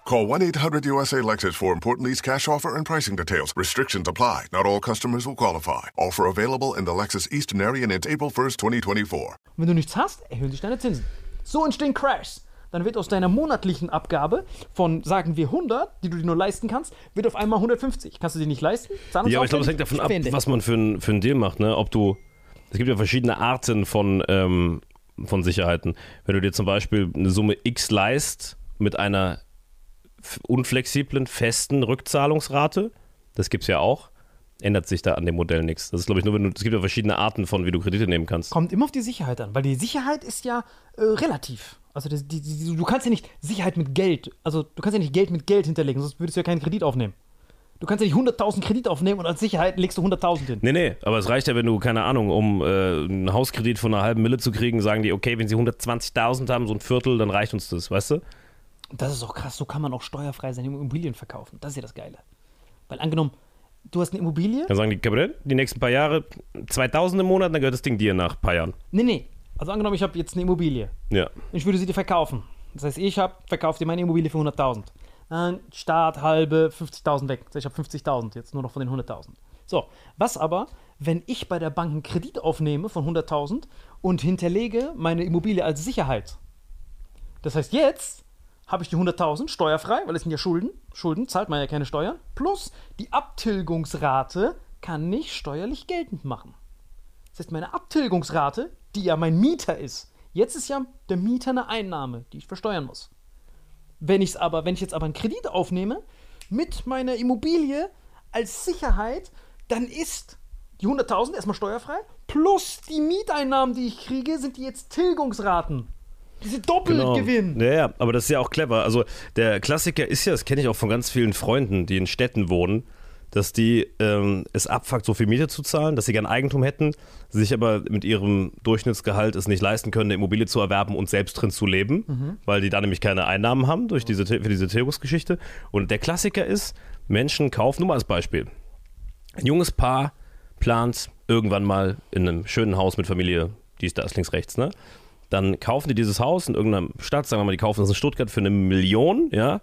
Call 1-800-USA Lexus for important lease cash offer and pricing details. Restrictions apply. Not all customers will qualify. Offer available in the Lexus Eastern area and it's April 1st, 2024. Und wenn du nichts hast, erhöhen sich deine Zinsen. So entstehen Crashs. Dann wird aus deiner monatlichen Abgabe von, sagen wir, 100, die du dir nur leisten kannst, wird auf einmal 150. Kannst du dir nicht leisten? Ja, aber ich glaube, es hängt davon ab, was man für ein, für ein Deal macht. Ne? Ob du, es gibt ja verschiedene Arten von, ähm, von Sicherheiten. Wenn du dir zum Beispiel eine Summe X leist mit einer unflexiblen, festen Rückzahlungsrate, das gibt es ja auch, ändert sich da an dem Modell nichts. Das ist, glaube ich, nur, wenn du, es gibt ja verschiedene Arten von, wie du Kredite nehmen kannst. Kommt immer auf die Sicherheit an, weil die Sicherheit ist ja äh, relativ. Also das, die, die, du kannst ja nicht Sicherheit mit Geld, also du kannst ja nicht Geld mit Geld hinterlegen, sonst würdest du ja keinen Kredit aufnehmen. Du kannst ja nicht 100.000 Kredit aufnehmen und als Sicherheit legst du 100.000 hin. Nee, nee, aber es reicht ja, wenn du, keine Ahnung, um äh, einen Hauskredit von einer halben Mille zu kriegen, sagen die, okay, wenn sie 120.000 haben, so ein Viertel, dann reicht uns das, weißt du? Das ist auch krass, so kann man auch steuerfrei seine Immobilien verkaufen. Das ist ja das Geile. Weil angenommen, du hast eine Immobilie. Dann sagen die, Gabriel, die nächsten paar Jahre 2000 im Monat, dann gehört das Ding dir nach ein paar Jahren. Nee, nee. Also angenommen, ich habe jetzt eine Immobilie. Ja. Ich würde sie dir verkaufen. Das heißt, ich habe verkauft dir meine Immobilie für 100.000. Dann Start halbe 50.000 weg. Das heißt, Ich habe 50.000 jetzt nur noch von den 100.000. So, was aber, wenn ich bei der Bank einen Kredit aufnehme von 100.000 und hinterlege meine Immobilie als Sicherheit? Das heißt, jetzt habe ich die 100.000 steuerfrei, weil es sind ja Schulden. Schulden zahlt man ja keine Steuern. Plus die Abtilgungsrate kann ich steuerlich geltend machen. Das heißt, meine Abtilgungsrate, die ja mein Mieter ist, jetzt ist ja der Mieter eine Einnahme, die ich versteuern muss. Wenn ich aber, wenn ich jetzt aber einen Kredit aufnehme mit meiner Immobilie als Sicherheit, dann ist die 100.000 erstmal steuerfrei, plus die Mieteinnahmen, die ich kriege, sind die jetzt Tilgungsraten. Diese Doppelgewinn. Genau. Ja, ja, aber das ist ja auch clever. Also der Klassiker ist ja, das kenne ich auch von ganz vielen Freunden, die in Städten wohnen, dass die ähm, es abfuckt, so viel Miete zu zahlen, dass sie gern Eigentum hätten, sich aber mit ihrem Durchschnittsgehalt es nicht leisten können, eine Immobilie zu erwerben und selbst drin zu leben, weil die da nämlich keine Einnahmen haben durch diese, für diese Tilgungsgeschichte. Und der Klassiker ist, Menschen kaufen, nur mal als Beispiel, ein junges Paar plant irgendwann mal in einem schönen Haus mit Familie, dies, das, links, rechts, ne? Dann kaufen die dieses Haus in irgendeiner Stadt, sagen wir mal, die kaufen das in Stuttgart für eine Million, ja?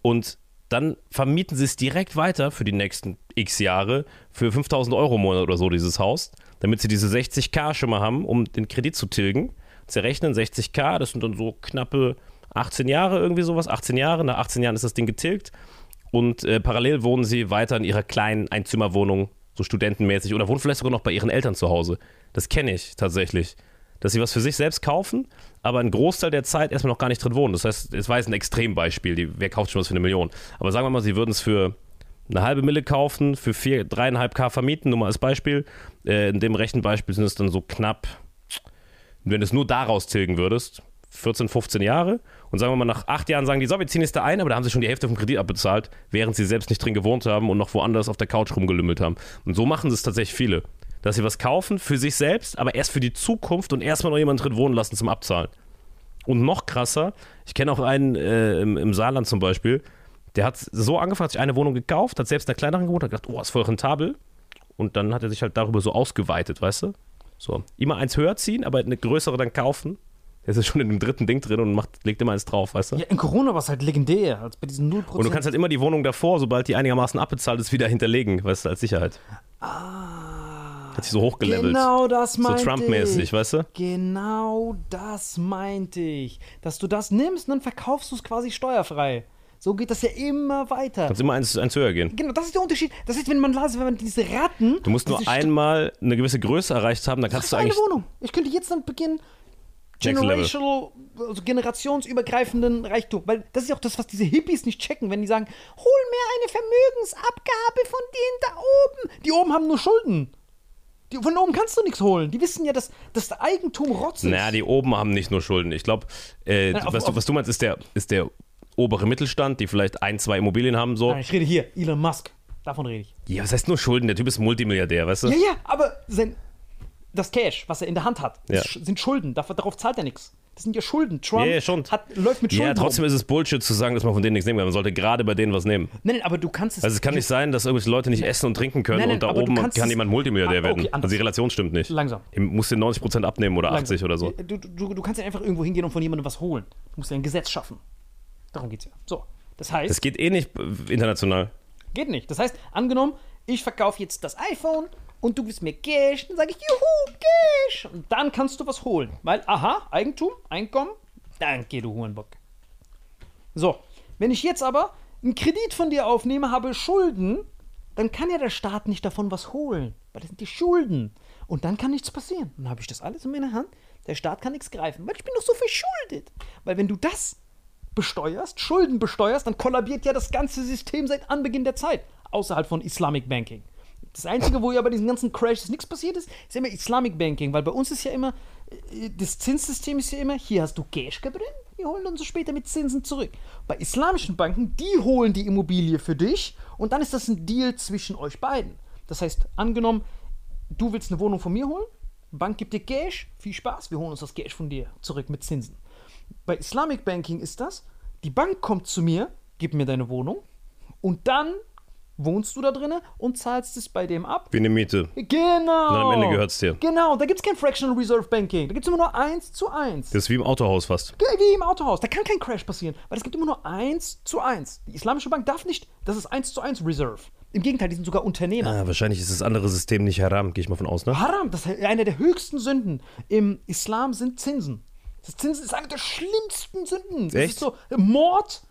Und dann vermieten sie es direkt weiter für die nächsten x Jahre für 5000 Euro im Monat oder so, dieses Haus, damit sie diese 60k schon mal haben, um den Kredit zu tilgen. Sie rechnen 60k, das sind dann so knappe 18 Jahre, irgendwie sowas, 18 Jahre, nach 18 Jahren ist das Ding getilgt. Und äh, parallel wohnen sie weiter in ihrer kleinen Einzimmerwohnung, so studentenmäßig, oder wohnen vielleicht sogar noch bei ihren Eltern zu Hause. Das kenne ich tatsächlich. Dass sie was für sich selbst kaufen, aber einen Großteil der Zeit erstmal noch gar nicht drin wohnen. Das heißt, es war jetzt ein Extrembeispiel, die, wer kauft schon was für eine Million? Aber sagen wir mal, sie würden es für eine halbe Mille kaufen, für vier, dreieinhalb K vermieten, nur mal als Beispiel. Äh, in dem rechten Beispiel sind es dann so knapp, wenn du es nur daraus tilgen würdest, 14, 15 Jahre. Und sagen wir mal, nach acht Jahren sagen die, so, wir ziehen jetzt da ein, aber da haben sie schon die Hälfte vom Kredit abbezahlt, während sie selbst nicht drin gewohnt haben und noch woanders auf der Couch rumgelümmelt haben. Und so machen es tatsächlich viele. Dass sie was kaufen für sich selbst, aber erst für die Zukunft und erstmal noch jemanden drin wohnen lassen zum Abzahlen. Und noch krasser, ich kenne auch einen äh, im, im Saarland zum Beispiel, der hat so angefangen, hat sich eine Wohnung gekauft, hat selbst in einer kleineren gewohnt, hat gedacht, oh, ist voll rentabel. Und dann hat er sich halt darüber so ausgeweitet, weißt du? So, immer eins höher ziehen, aber eine größere dann kaufen. Der ist schon in dem dritten Ding drin und macht, legt immer eins drauf, weißt du? Ja, in Corona war es halt legendär, als bei diesen 0%. Und du kannst halt immer die Wohnung davor, sobald die einigermaßen abbezahlt ist, wieder hinterlegen, weißt du, als Sicherheit. Hat sich so hochgelevelt. Genau das so meinte Trump-mäßig, ich. weißt du? Genau das meinte ich. Dass du das nimmst und dann verkaufst du es quasi steuerfrei. So geht das ja immer weiter. Kannst immer eins, eins höher gehen. Genau, das ist der Unterschied. Das ist, wenn man las, wenn man diese Ratten. Du musst nur einmal eine gewisse Größe erreicht haben, dann kannst du eine eigentlich. Wohnung. Ich könnte jetzt dann beginnen, generational, also generationsübergreifenden Reichtum. Weil das ist ja auch das, was diese Hippies nicht checken, wenn die sagen, hol mir eine Vermögensabgabe von denen da oben. Die oben haben nur Schulden. Die, von oben kannst du nichts holen. Die wissen ja, dass das Eigentum Rotz ist. Naja, die oben haben nicht nur Schulden. Ich glaube, äh, was, du, was du meinst, ist der, ist der obere Mittelstand, die vielleicht ein, zwei Immobilien haben. So. Nein, ich rede hier, Elon Musk. Davon rede ich. Ja, was heißt nur Schulden? Der Typ ist Multimilliardär, weißt du? Ja, ja, aber sein, das Cash, was er in der Hand hat, Ja. sch- sind Schulden. Darauf zahlt er nichts. Das sind ja Schulden. Trump Ja, ja, schon. Hat, läuft mit Schulden. Ja, trotzdem rum. ist es Bullshit zu sagen, dass man von denen nichts nehmen kann. Man sollte gerade bei denen was nehmen. Nein, nein, aber du kannst es. Also es kann nicht sein, dass irgendwelche Leute nicht essen und trinken können Nein, nein, und da oben kann es- jemand Multimilliardär Ah, okay, werden. Also die Relation stimmt nicht. Langsam. Du musst dir 90% abnehmen oder 80 oder so. Du, du, du kannst ja einfach irgendwo hingehen und von jemandem was holen. Du musst ja ein Gesetz schaffen. Darum geht's ja. So. Das heißt, Das geht eh nicht international. geht nicht. Das heißt, angenommen, ich verkaufe jetzt das iPhone und du gibst mir Cash, dann sage ich, juhu, Cash. Und dann kannst du was holen. Weil, aha, Eigentum, Einkommen, danke, du Hurenbock. So, wenn ich jetzt aber einen Kredit von dir aufnehme, habe Schulden, dann kann ja der Staat nicht davon was holen, weil das sind die Schulden. Und dann kann nichts passieren. Dann habe ich das alles in meiner Hand. Der Staat kann nichts greifen, weil ich bin doch so verschuldet. Weil wenn du das besteuerst, Schulden besteuerst, dann kollabiert ja das ganze System seit Anbeginn der Zeit, außerhalb von Islamic Banking. Das Einzige, wo ja bei diesen ganzen Crashes nichts passiert ist, ist immer Islamic Banking, weil bei uns ist ja immer, äh, das Zinssystem ist ja immer, hier hast du Cash drin, wir holen uns so später mit Zinsen zurück. Bei islamischen Banken, die holen die Immobilie für dich und dann ist das ein Deal zwischen euch beiden. Das heißt, angenommen, du willst eine Wohnung von mir holen, Bank gibt dir Cash, viel Spaß, wir holen uns das Cash von dir zurück mit Zinsen. Bei Islamic Banking ist das, die Bank kommt zu mir, gibt mir deine Wohnung und dann wohnst du da drinnen und zahlst es bei dem ab. Wie eine Miete. Genau. dann am Ende gehört's dir. Genau, da gibt es kein Fractional Reserve Banking. Da gibt es immer nur eins zu eins. Das ist wie im Autohaus fast. Wie im Autohaus. Da kann kein Crash passieren, weil es gibt immer nur eins zu eins. Die Islamische Bank darf nicht, das ist eins zu eins Reserve. Im Gegenteil, die sind sogar Unternehmer. Ah, wahrscheinlich ist das andere System nicht haram, gehe ich mal von aus, ne? Haram, das ist eine der höchsten Sünden im Islam sind Zinsen. Das Zinsen ist eine der schlimmsten Sünden. Das Echt? ist so Mord,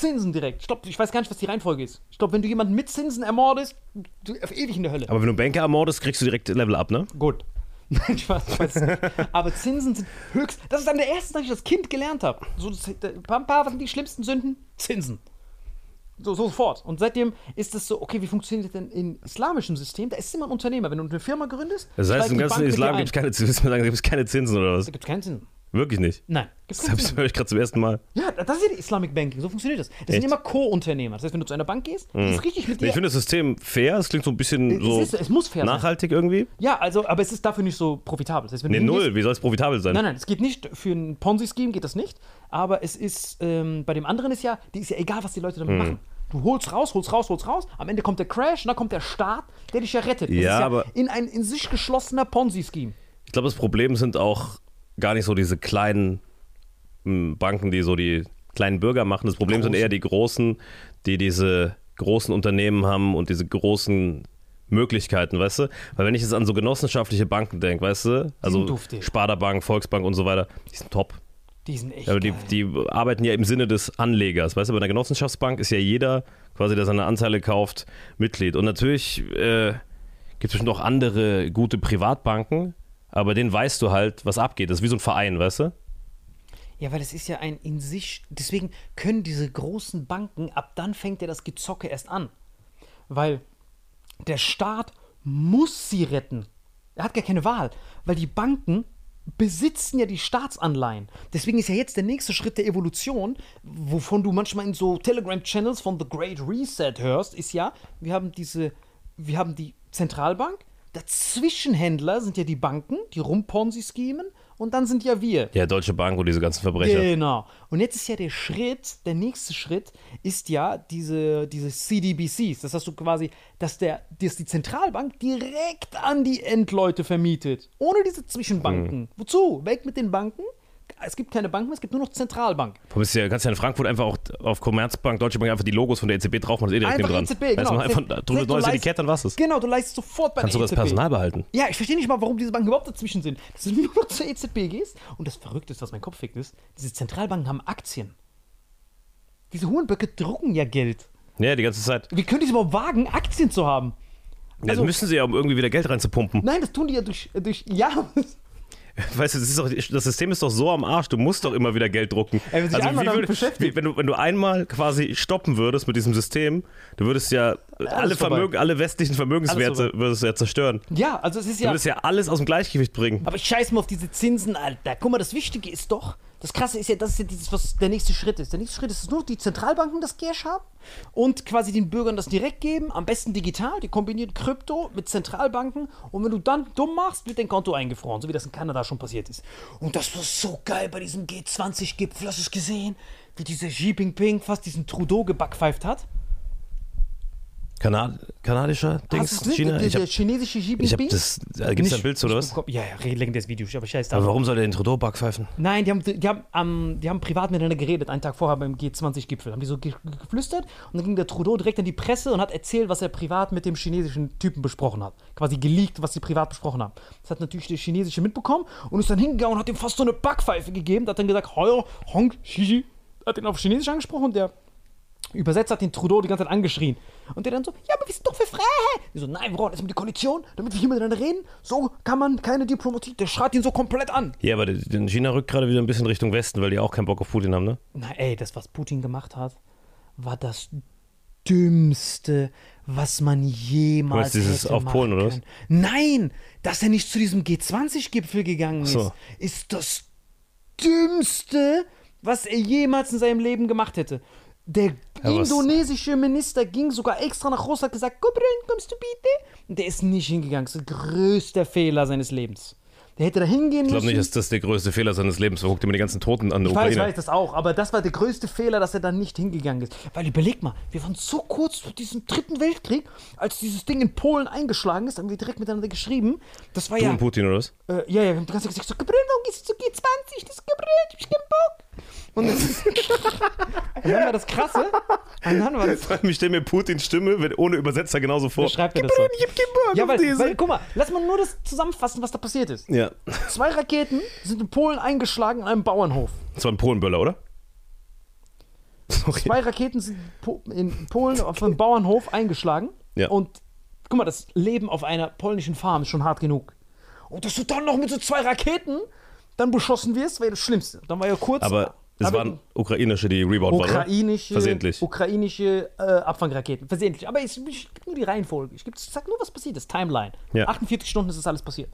Zinsen direkt. Ich, glaub, ich weiß gar nicht, was die Reihenfolge ist. Ich glaube, wenn du jemanden mit Zinsen ermordest, du auf ewig in der Hölle. Aber wenn du Banker ermordest, kriegst du direkt Level up, ne? Gut. Nein, Spaß, ich weiß es nicht. Aber Zinsen sind höchst. Das ist einer der ersten, dass ich das Kind gelernt habe. So, Pampa, was sind die schlimmsten Sünden? Zinsen. So, sofort. Und seitdem ist es so, okay, wie funktioniert das denn im islamischen System? Da ist immer ein Unternehmer. Wenn du eine Firma gründest, Das heißt, im ganzen Bank Islam gibt es keine, keine Zinsen oder was? Da gibt es keinen Zinsen. Wirklich nicht. Nein. Das höre ich gerade zum ersten Mal. Ja, das ist ja die Islamic Banking. So funktioniert das. Das sind Echt? immer Co-Unternehmer. Das heißt, wenn du zu einer Bank gehst, die ist richtig mit dir. ich finde das System fair, es klingt so ein bisschen Es so ist- es muss fair sein. nachhaltig irgendwie. ja, also, aber es ist dafür nicht so profitabel. Das heißt, wenn Nee, null, wie soll es profitabel sein? Nein, nein, es geht nicht für ein Ponzi-Scheme geht das nicht. Aber es ist, ähm, bei dem anderen ist ja, die ist ja egal, was die Leute damit machen. Du holst raus, holst raus, holst raus. Am Ende kommt der Crash und dann kommt der Staat, der dich ja rettet. Das Ja, ist ja aber- in ein in sich geschlossener Ponzi-Scheme. Ich glaube, das Problem sind auch gar nicht so diese kleinen m, Banken, die so die kleinen Bürger machen. Das Problem sind eher die großen, die diese großen Unternehmen haben und diese großen Möglichkeiten, weißt du? Weil wenn ich jetzt an so genossenschaftliche Banken denke, weißt du, also duftig. Sparda Bank, Volksbank und so weiter, die sind top. Die sind echt. Aber die, die arbeiten ja im Sinne des Anlegers. Weißt du, bei einer Genossenschaftsbank ist ja jeder, quasi, der seine Anteile kauft, Mitglied. Und natürlich äh, gibt es bestimmt auch andere gute Privatbanken, aber denen weißt du halt, was abgeht. Das ist wie so ein Verein, weißt du? Ja, weil es ist ja ein in sich, deswegen können diese großen Banken, ab dann fängt ja das Gezocke erst an. weil der Staat muss sie retten. Er hat gar keine Wahl, weil die Banken besitzen ja die Staatsanleihen. Deswegen ist ja jetzt der nächste Schritt der Evolution, wovon du manchmal in so Telegram-Channels von The Great Reset hörst, ist ja, wir haben diese, wir haben die Zentralbank, Dazwischenhändler sind ja die Banken, die rumponzi-schemen und dann sind ja wir. Ja, Deutsche Bank und diese ganzen Verbrecher. Genau. Und jetzt ist ja der Schritt, der nächste Schritt ist ja diese, diese CDBCs. Das heißt du quasi, dass, der, dass die Zentralbank direkt an die Endleute vermietet. Ohne diese Zwischenbanken. Mhm. Wozu? Weg mit den Banken. Es gibt keine Banken mehr, es gibt nur noch Zentralbank. Du kannst ja, kannst ja in Frankfurt einfach auch auf Commerzbank, Deutsche Bank einfach die Logos von der EZB drauf machen, ist eh direkt Einfach neben EZB, dran. genau. Da ist man einfach selbst du neues leist- Etikett, dann was ist. Genau, du leistest sofort bei Kannst du der das EZB. Personal behalten? Ja, ich verstehe nicht mal, warum diese Banken überhaupt dazwischen sind. Dass du nur noch zur EZB gehst. Und das Verrückte ist, was mein Kopf fickt, ist, diese Zentralbanken haben Aktien. Diese Hurenböcke drucken ja Geld. Ja, die ganze Zeit. Wie können die es überhaupt wagen, Aktien zu haben? Ja, Also- das müssen sie ja, um irgendwie wieder Geld reinzupumpen. Nein, das tun die ja durch, durch ja. Weißt du, das, ist doch, das System ist doch so am Arsch, du musst doch immer wieder Geld drucken. Ey, wenn einmal damit beschäftigt. wie, wenn, du, wenn du einmal quasi stoppen würdest mit diesem System, du würdest ja alle. Vermögen, alle westlichen Vermögenswerte würdest du ja zerstören. Ja, also es ist Du ja. würdest ja alles aus dem Gleichgewicht bringen. Aber ich scheiß mal auf diese Zinsen, Alter. Guck mal, das Wichtige ist doch, das Krasse ist ja, das ist ja dieses, was der nächste Schritt ist. Der nächste Schritt ist, dass nur die Zentralbanken das Cash haben und quasi den Bürgern das direkt geben, am besten digital, die kombinieren Krypto mit Zentralbanken und wenn du dann dumm machst, wird dein Konto eingefroren, so wie das in Kanada schon passiert ist. Und das war so geil bei diesem G20-Gipfel, hast du es gesehen? Wie dieser Xi Jinping fast diesen Trudeau gebackpfeift hat. Kanad kanadischer Hast Dings, gesehen? China? Der, Ich der hab, chinesische Xi ich hab Jinping? das, äh, gibt's da ein Bild zu, oder was? Ja, ja, legendäres Video, aber scheiß Aber warum soll der den Trudeau backpfeifen? Nein, die haben, die, haben, ähm, die haben privat miteinander geredet, einen Tag vorher beim G20-Gipfel. Haben die so ge geflüstert und dann ging der Trudeau direkt an die Presse und hat erzählt, was er privat mit dem chinesischen Typen besprochen hat. Quasi geleakt, was sie privat besprochen haben. Das hat natürlich der Chinesische mitbekommen und ist dann hingegangen und hat ihm fast so eine Backpfeife gegeben. Da hat dann gesagt, Heuer, Hong, Xi, hat ihn auf Chinesisch angesprochen und der Übersetzer hat den Trudeau die ganze Zeit angeschrien. Und der dann so, ja, aber wir sind doch für Freiheit. Die so, nein, wir brauchen erstmal die Koalition, damit wir hier miteinander reden. So kann man keine Diplomatie. Der schreit ihn so komplett an. Ja, aber der China rückt gerade wieder ein bisschen Richtung Westen, weil die auch keinen Bock auf Putin haben, ne? Na ey, das, was Putin gemacht hat, war das Dümmste, was man jemals meinst dieses hätte auf Polen, oder was? Nein, dass er nicht zu diesem G20-Gipfel gegangen ist, so. ist das Dümmste, was er jemals in seinem Leben gemacht hätte. Der Was- indonesische Minister ging sogar extra nach Russland, gesagt, Gobrin, kommst du bitte? Und der ist nicht hingegangen. Das ist der größte Fehler seines Lebens. Der hätte da hingehen Ich glaube müssen. nicht, dass das der größte Fehler seines Lebens war. Guck dir mal die ganzen Toten an der Ich weiß, Ukraine. weiß das auch, aber das war der größte Fehler, dass er dann nicht hingegangen ist. Weil überleg mal, wir waren so kurz vor diesem dritten Weltkrieg, als dieses Ding in Polen eingeschlagen ist, haben wir direkt miteinander geschrieben. Das war Du ja. und Putin, oder was? Äh, ja, ja, wir haben die ganze Zeit gesagt, so, du zu G20? Das ist Gabriel, ich hab keinen Bock. Und, das und dann war das Krasse. Und dann war das. Ich stelle mir Putins Stimme wenn, ohne Übersetzer genauso vor. Schreibt dir das so? Ich hab keinen Bock Ja, weil, diese. weil, guck mal, lass mal nur das zusammenfassen, was da passiert ist. ja. Zwei Raketen sind in Polen eingeschlagen in einem Bauernhof. Das war ein Polenböller, oder? Okay. Zwei Raketen sind in Polen auf einem Bauernhof eingeschlagen. Ja. Und guck mal, das Leben auf einer polnischen Farm ist schon hart genug. Und dass du dann noch mit so zwei Raketen dann beschossen wirst, wäre das Schlimmste. Dann war ja kurz. Aber es waren ukrainische, die Rebound waren, ukrainische, Versehentlich. ukrainische äh, Abfangraketen. Versehentlich. Aber ich, ich gebe nur die Reihenfolge. Ich, geb, ich sag nur, was passiert ist. Timeline. Ja. 48 Stunden ist das alles passiert.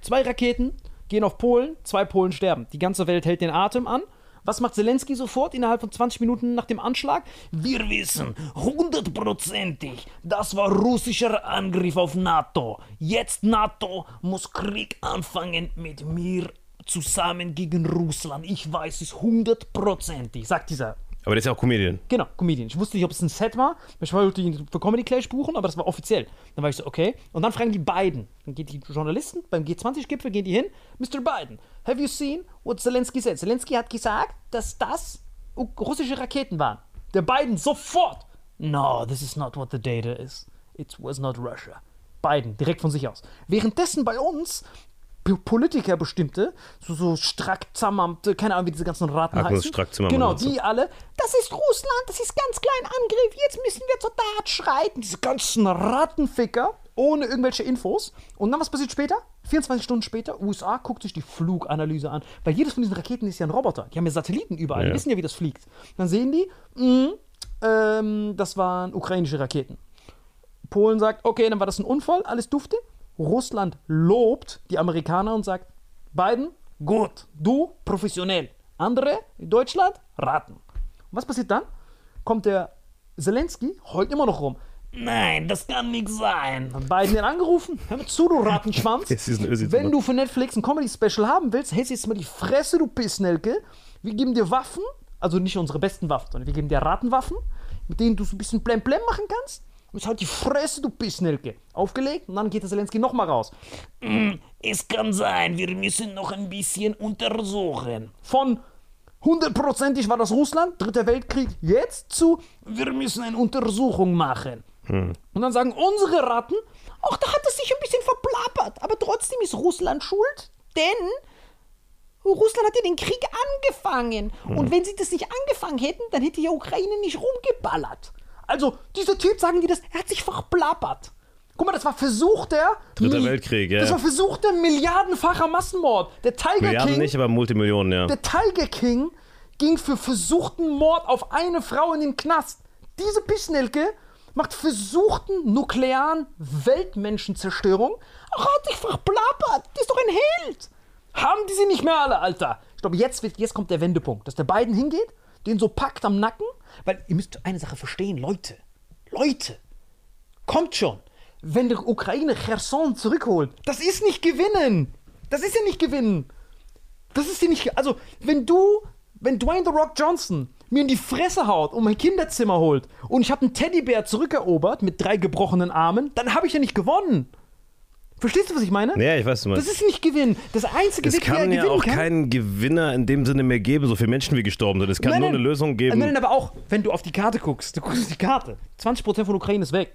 Zwei Raketen gehen auf Polen, zwei Polen sterben. Die ganze Welt hält den Atem an. Was macht Zelensky sofort innerhalb von 20 Minuten nach dem Anschlag? Wir wissen hundertprozentig, das war russischer Angriff auf NATO. Jetzt NATO muss Krieg anfangen mit mir zusammen gegen Russland. Ich weiß es hundertprozentig, sagt dieser Aber der ist ja auch Comedian. Genau, Comedian. Ich wusste nicht, ob es ein Set war. Ich wollte ihn für Comedy Clash buchen, aber das war offiziell. Dann war ich so, okay. Und dann fragen die beiden. Dann gehen die Journalisten beim G20-Gipfel, gehen die hin. Mr. Biden, have you seen what Zelensky said? Zelensky hat gesagt, dass das russische Raketen waren. Der Biden sofort. No, this is not what the data is. It was not Russia. Biden, direkt von sich aus. Währenddessen bei uns Politiker bestimmte, so, so Strack-Zammamte, keine Ahnung, wie diese ganzen Ratten Agnes heißen. Strack-Zimmermann Genau, die alle, das ist Russland, das ist ganz klein Angriff, jetzt müssen wir zur Tat schreiten. Diese ganzen Rattenficker ohne irgendwelche Infos. Und dann was passiert später? 24 Stunden später, USA guckt sich die Fluganalyse an, weil jedes von diesen Raketen ist ja ein Roboter. Die haben ja Satelliten überall, die Ja. wissen ja, wie das fliegt. Dann sehen die, mh, ähm, das waren ukrainische Raketen. Polen sagt, okay, dann war das ein Unfall, alles dufte. Russland lobt die Amerikaner und sagt, Biden, gut, du professionell. Andere in Deutschland raten. Und was passiert dann? Kommt der Zelensky, heult immer noch rum. Nein, das kann nicht sein. Biden den angerufen? Hör mal zu, du Rattenschwanz. Wenn du für Netflix ein Comedy-Special haben willst, hältst du jetzt mal die Fresse, du Pissnelke. Wir geben dir Waffen, also nicht unsere besten Waffen, sondern wir geben dir Ratenwaffen, mit denen du so ein bisschen Blem-Blem machen kannst. Und halt die Fresse, du Pissnelke. Aufgelegt und dann geht der Zelensky nochmal raus. "Mm, Es kann sein, wir müssen noch ein bisschen untersuchen. Von hundertprozentig war das Russland, Dritter Weltkrieg, jetzt zu, wir müssen eine Untersuchung machen. Und dann sagen unsere Ratten, ach, da hat es sich ein bisschen verplappert, aber trotzdem ist Russland schuld, denn Russland hat ja den Krieg angefangen. Und wenn sie das nicht angefangen hätten, dann hätte ja Ukraine nicht rumgeballert. Also, dieser Typ, sagen die das, er hat sich verplappert. Guck mal, das war versuchter. Dritter Weltkrieg, ja. Das war versuchter milliardenfacher Massenmord. Der Tiger Milliarden King. nicht, aber Multimillionen, ja. Der Tiger King ging für versuchten Mord auf eine Frau in den Knast. Diese Pischnelke macht versuchten nuklearen Weltmenschenzerstörung. Ach, hat sich verplappert. Die ist doch ein Held. Haben die sie nicht mehr alle, Alter. Ich glaube, jetzt, wird, jetzt kommt der Wendepunkt, dass der beiden hingeht, den so packt am Nacken. Weil ihr müsst eine Sache verstehen, Leute. Leute. Kommt schon. Wenn die Ukraine Cherson zurückholt, das ist nicht gewinnen. Das ist ja nicht gewinnen. Das ist ja nicht. Also, wenn du, wenn Dwayne The Rock Johnson mir in die Fresse haut und mein Kinderzimmer holt und ich habe einen Teddybär zurückerobert mit drei gebrochenen Armen, dann habe ich ja nicht gewonnen. Verstehst du, was ich meine? Ja, ich weiß, du Das meinst. ist nicht gewinnen. Das einzige Es wie er kann ja auch kann. keinen Gewinner in dem Sinne mehr geben, so viele Menschen wie gestorben sind. Es kann nur eine Lösung geben. Nein, nein, aber auch, wenn du auf die Karte guckst, du guckst auf die Karte, 20% von Ukraine ist weg.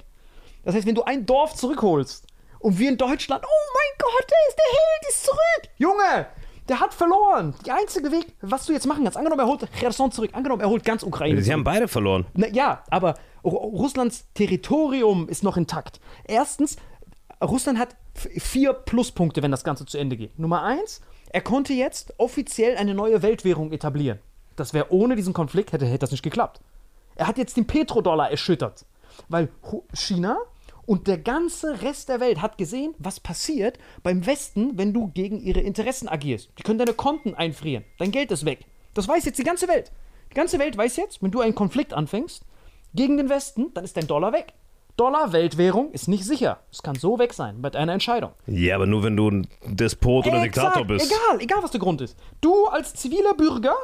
Das heißt, wenn du ein Dorf zurückholst und wir in Deutschland, oh mein Gott, der ist der Held, ist zurück. Junge, der hat verloren. Der einzige Weg, was du jetzt machen kannst, angenommen, er holt Cherson zurück, angenommen, er holt ganz Ukraine Sie zurück. haben beide verloren. Na, ja, aber Ru- Russlands Territorium ist noch intakt. Erstens, Russland hat vier Pluspunkte, wenn das Ganze zu Ende geht. Nummer eins, er konnte jetzt offiziell eine neue Weltwährung etablieren. Das wäre ohne diesen Konflikt, hätte, hätte das nicht geklappt. Er hat jetzt den Petrodollar erschüttert, weil China und der ganze Rest der Welt hat gesehen, was passiert beim Westen, wenn du gegen ihre Interessen agierst. Die können deine Konten einfrieren, dein Geld ist weg. Das weiß jetzt die ganze Welt. Die ganze Welt weiß jetzt, wenn du einen Konflikt anfängst gegen den Westen, dann ist dein Dollar weg. Dollar, Weltwährung, ist nicht sicher. Es kann so weg sein mit einer Entscheidung. Ja, aber nur wenn du ein Despot oder Diktator bist. Egal, egal was der Grund ist. Du als ziviler Bürger,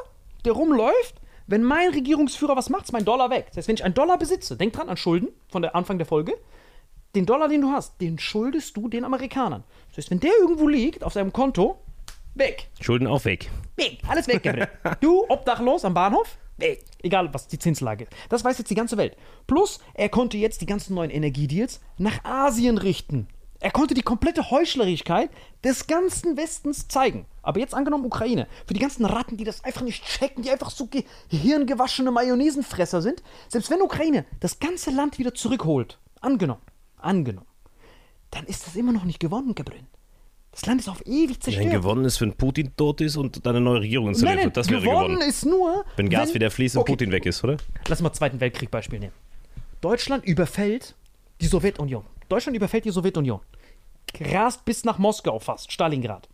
der rumläuft, wenn mein Regierungsführer was macht, ist mein Dollar weg. Das heißt, wenn ich einen Dollar besitze, denk dran an Schulden von der Anfang der Folge, den Dollar, den du hast, den schuldest du den Amerikanern. Das heißt, wenn der irgendwo liegt auf seinem Konto, weg. Schulden auch weg. Weg, alles weg, Gabriel. Du, obdachlos am Bahnhof? Weg. Egal, was die Zinslage ist. Das weiß jetzt die ganze Welt. Plus, er konnte jetzt die ganzen neuen Energiedeals nach Asien richten. Er konnte die komplette Heuchlerigkeit des ganzen Westens zeigen. Aber jetzt angenommen Ukraine. Für die ganzen Ratten, die das einfach nicht checken, die einfach so gehirngewaschene Mayonnaisenfresser sind. Selbst wenn Ukraine das ganze Land wieder zurückholt, angenommen, angenommen, dann ist das immer noch nicht gewonnen, Gabriel. Das Land ist auf ewig zerstört. Wenn gewonnen ist, wenn Putin tot ist und dann eine neue Regierung installiert Nein, nein, wird, das wäre gewonnen gewonnen. ist nur, Wenn Gas wieder fließt und Okay, Putin weg ist, oder? Lass mal Zweiten Weltkrieg Beispiel nehmen. Deutschland überfällt die Sowjetunion. Deutschland überfällt die Sowjetunion. Rast bis nach Moskau fast, Stalingrad.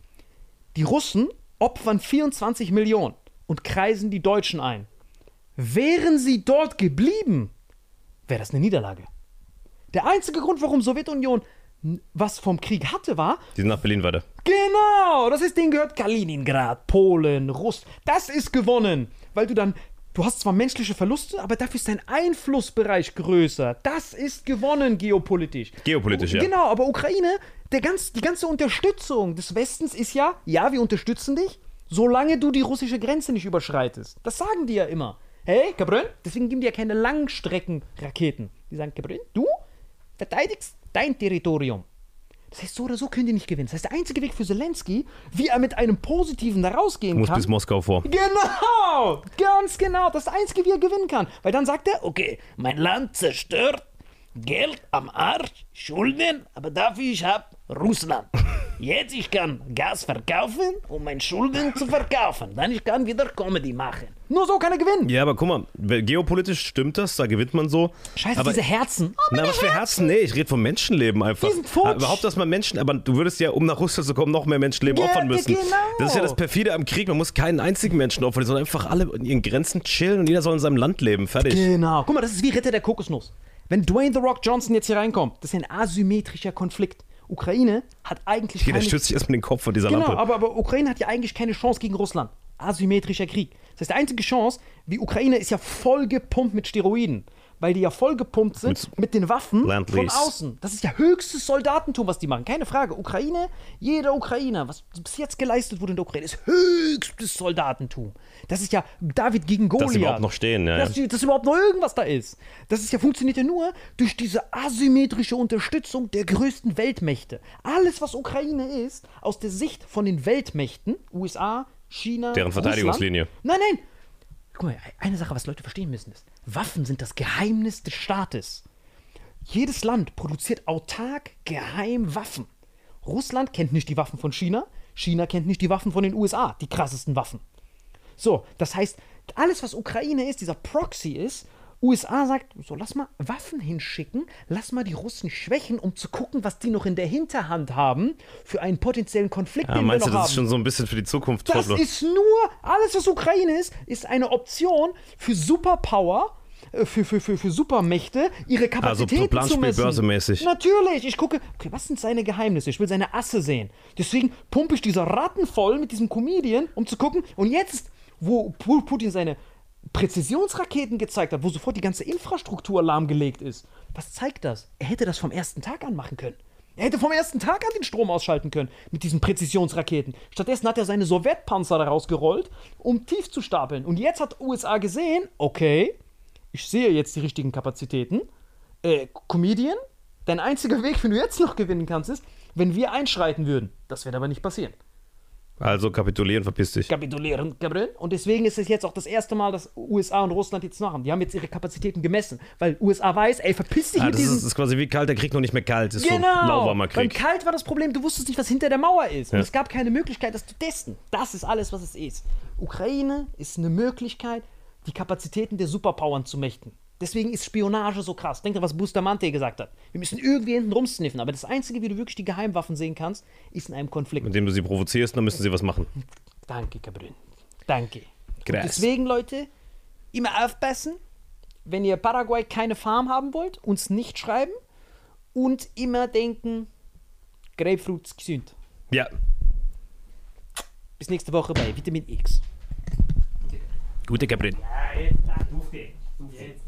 Die Russen opfern 24 Millionen und kreisen die Deutschen ein. Wären sie dort geblieben, wäre das eine Niederlage. Der einzige Grund, warum Sowjetunion was vom Krieg hatte, war, Die sind nach Berlin weiter. Genau, das ist denen gehört Kaliningrad, Polen, Russ. Das ist gewonnen, weil du dann du hast zwar menschliche Verluste, aber dafür ist dein Einflussbereich größer. Das ist gewonnen geopolitisch. Geopolitisch, ja. Genau, aber Ukraine, der ganz, die ganze Unterstützung des Westens ist ja, ja, wir unterstützen dich, solange du die russische Grenze nicht überschreitest. Das sagen die ja immer. Hey, Gabriel, deswegen geben die ja keine Langstreckenraketen. Die sagen, Gabriel, du verteidigst dein Territorium. Das heißt, so oder so können die nicht gewinnen. Das heißt, der einzige Weg für Zelensky, wie er mit einem Positiven da rausgehen Muss kann. bis Moskau vor. Genau, ganz genau. Das ist das Einzige, wie er gewinnen kann. Weil dann sagt er, okay, mein Land zerstört, Geld am Arsch, Schulden, aber dafür ich hab Russland. Jetzt ich kann Gas verkaufen, um meine Schulden zu verkaufen. Dann ich kann wieder Comedy machen. Nur so kann er gewinnen. Ja, aber guck mal, geopolitisch stimmt das, da gewinnt man so. Scheiße, aber, diese Herzen. Oh, Na, was für Herzen? Nee, ich rede vom Menschenleben einfach. Die sind futsch. Überhaupt, dass man Menschen, aber du würdest ja, um nach Russland zu kommen, noch mehr Menschenleben Ja, opfern müssen. genau. Das ist ja das perfide am Krieg. Man muss keinen einzigen Menschen opfern, sondern einfach alle in ihren Grenzen chillen und jeder soll in seinem Land leben. Fertig. Genau. Guck mal, das ist wie Ritter der Kokosnuss. Wenn Dwayne The Rock Johnson jetzt hier reinkommt, das ist ein asymmetrischer Konflikt. Ukraine hat eigentlich Jeder keine... stürzt sich erstmal den Kopf von dieser Genau, Lampe. aber, aber Ukraine hat ja eigentlich keine Chance gegen Russland. Asymmetrischer Krieg. Das heißt, die einzige Chance, die Ukraine ist ja voll gepumpt mit Steroiden. Weil die ja voll gepumpt sind mit, den Waffen von außen. Das ist ja höchstes Soldatentum, was die machen. Keine Frage. Ukraine, jeder Ukrainer, was bis jetzt geleistet wurde in der Ukraine, ist höchstes Soldatentum. Das ist ja David gegen Goliath. Dass sie überhaupt noch stehen, ja, Dass, dass überhaupt noch irgendwas da ist. Das ist ja, funktioniert ja nur durch diese asymmetrische Unterstützung der größten Weltmächte. Alles, was Ukraine ist, aus der Sicht von den Weltmächten, USA, China, Deren Verteidigungslinie. Russland, nein, nein. Guck mal, eine Sache, was Leute verstehen müssen, ist, Waffen sind das Geheimnis des Staates. Jedes Land produziert autark geheim Waffen. Russland kennt nicht die Waffen von China, China kennt nicht die Waffen von den USA, die krassesten Waffen. So, das heißt, alles, was Ukraine ist, dieser Proxy ist, USA sagt, so lass mal Waffen hinschicken, lass mal die Russen schwächen, um zu gucken, was die noch in der Hinterhand haben für einen potenziellen Konflikt, Ja, den meinst wir du, noch das haben. ist schon so ein bisschen für die Zukunft, Das Trottel? ist nur, alles was Ukraine ist, ist eine Option für Superpower, äh, für, für, für, für Supermächte, ihre Kapazitäten zu Planspiel messen. börsemäßig. Natürlich, ich gucke, okay, was sind seine Geheimnisse? Ich will seine Asse sehen. Deswegen pumpe ich diese Ratten voll mit diesem Comedian, um zu gucken. Und jetzt, wo Pu- Putin seine Präzisionsraketen gezeigt hat, wo sofort die ganze Infrastruktur lahmgelegt ist, was zeigt das? Er hätte das vom ersten Tag an machen können. Er hätte vom ersten Tag an den Strom ausschalten können mit diesen Präzisionsraketen. Stattdessen hat er seine Sowjetpanzer daraus gerollt, um tief zu stapeln. Und jetzt hat USA gesehen, okay, ich sehe jetzt die richtigen Kapazitäten. Äh, Comedian, dein einziger Weg, wenn du jetzt noch gewinnen kannst, ist, wenn wir einschreiten würden. Das wird aber nicht passieren. Also kapitulieren, verpiss dich. Kapitulieren, Gabriel. Und deswegen ist es jetzt auch das erste Mal, dass USA und Russland jetzt machen. Die haben jetzt ihre Kapazitäten gemessen. Weil USA weiß, ey, verpiss dich Ah, mit das, diesen... ist, das ist quasi wie kalt, der Krieg noch nicht mehr kalt. Das ist so Genau. lauwarmer Beim Krieg. Kalt war das Problem, du wusstest nicht, was hinter der Mauer ist. Und Ja. es gab keine Möglichkeit, das zu testen. Das ist alles, was es ist. Ukraine ist eine Möglichkeit, die Kapazitäten der Superpowern zu mächten. Deswegen ist Spionage so krass. Denk dir, was Bustamante gesagt hat. Wir müssen irgendwie hinten rumsniffen. Aber das Einzige, wie du wirklich die Geheimwaffen sehen kannst, ist in einem Konflikt. Indem du sie provozierst, dann müssen sie was machen. Danke, Gabriel. Danke. Und deswegen, Leute, immer aufpassen. Wenn ihr Paraguay keine Farm haben wollt, uns nicht schreiben. Und immer denken, Grapefruit ist gesund. Ja, Bis nächste Woche bei Vitamin X. gute Gabriel. Ja, jetzt, du jetzt.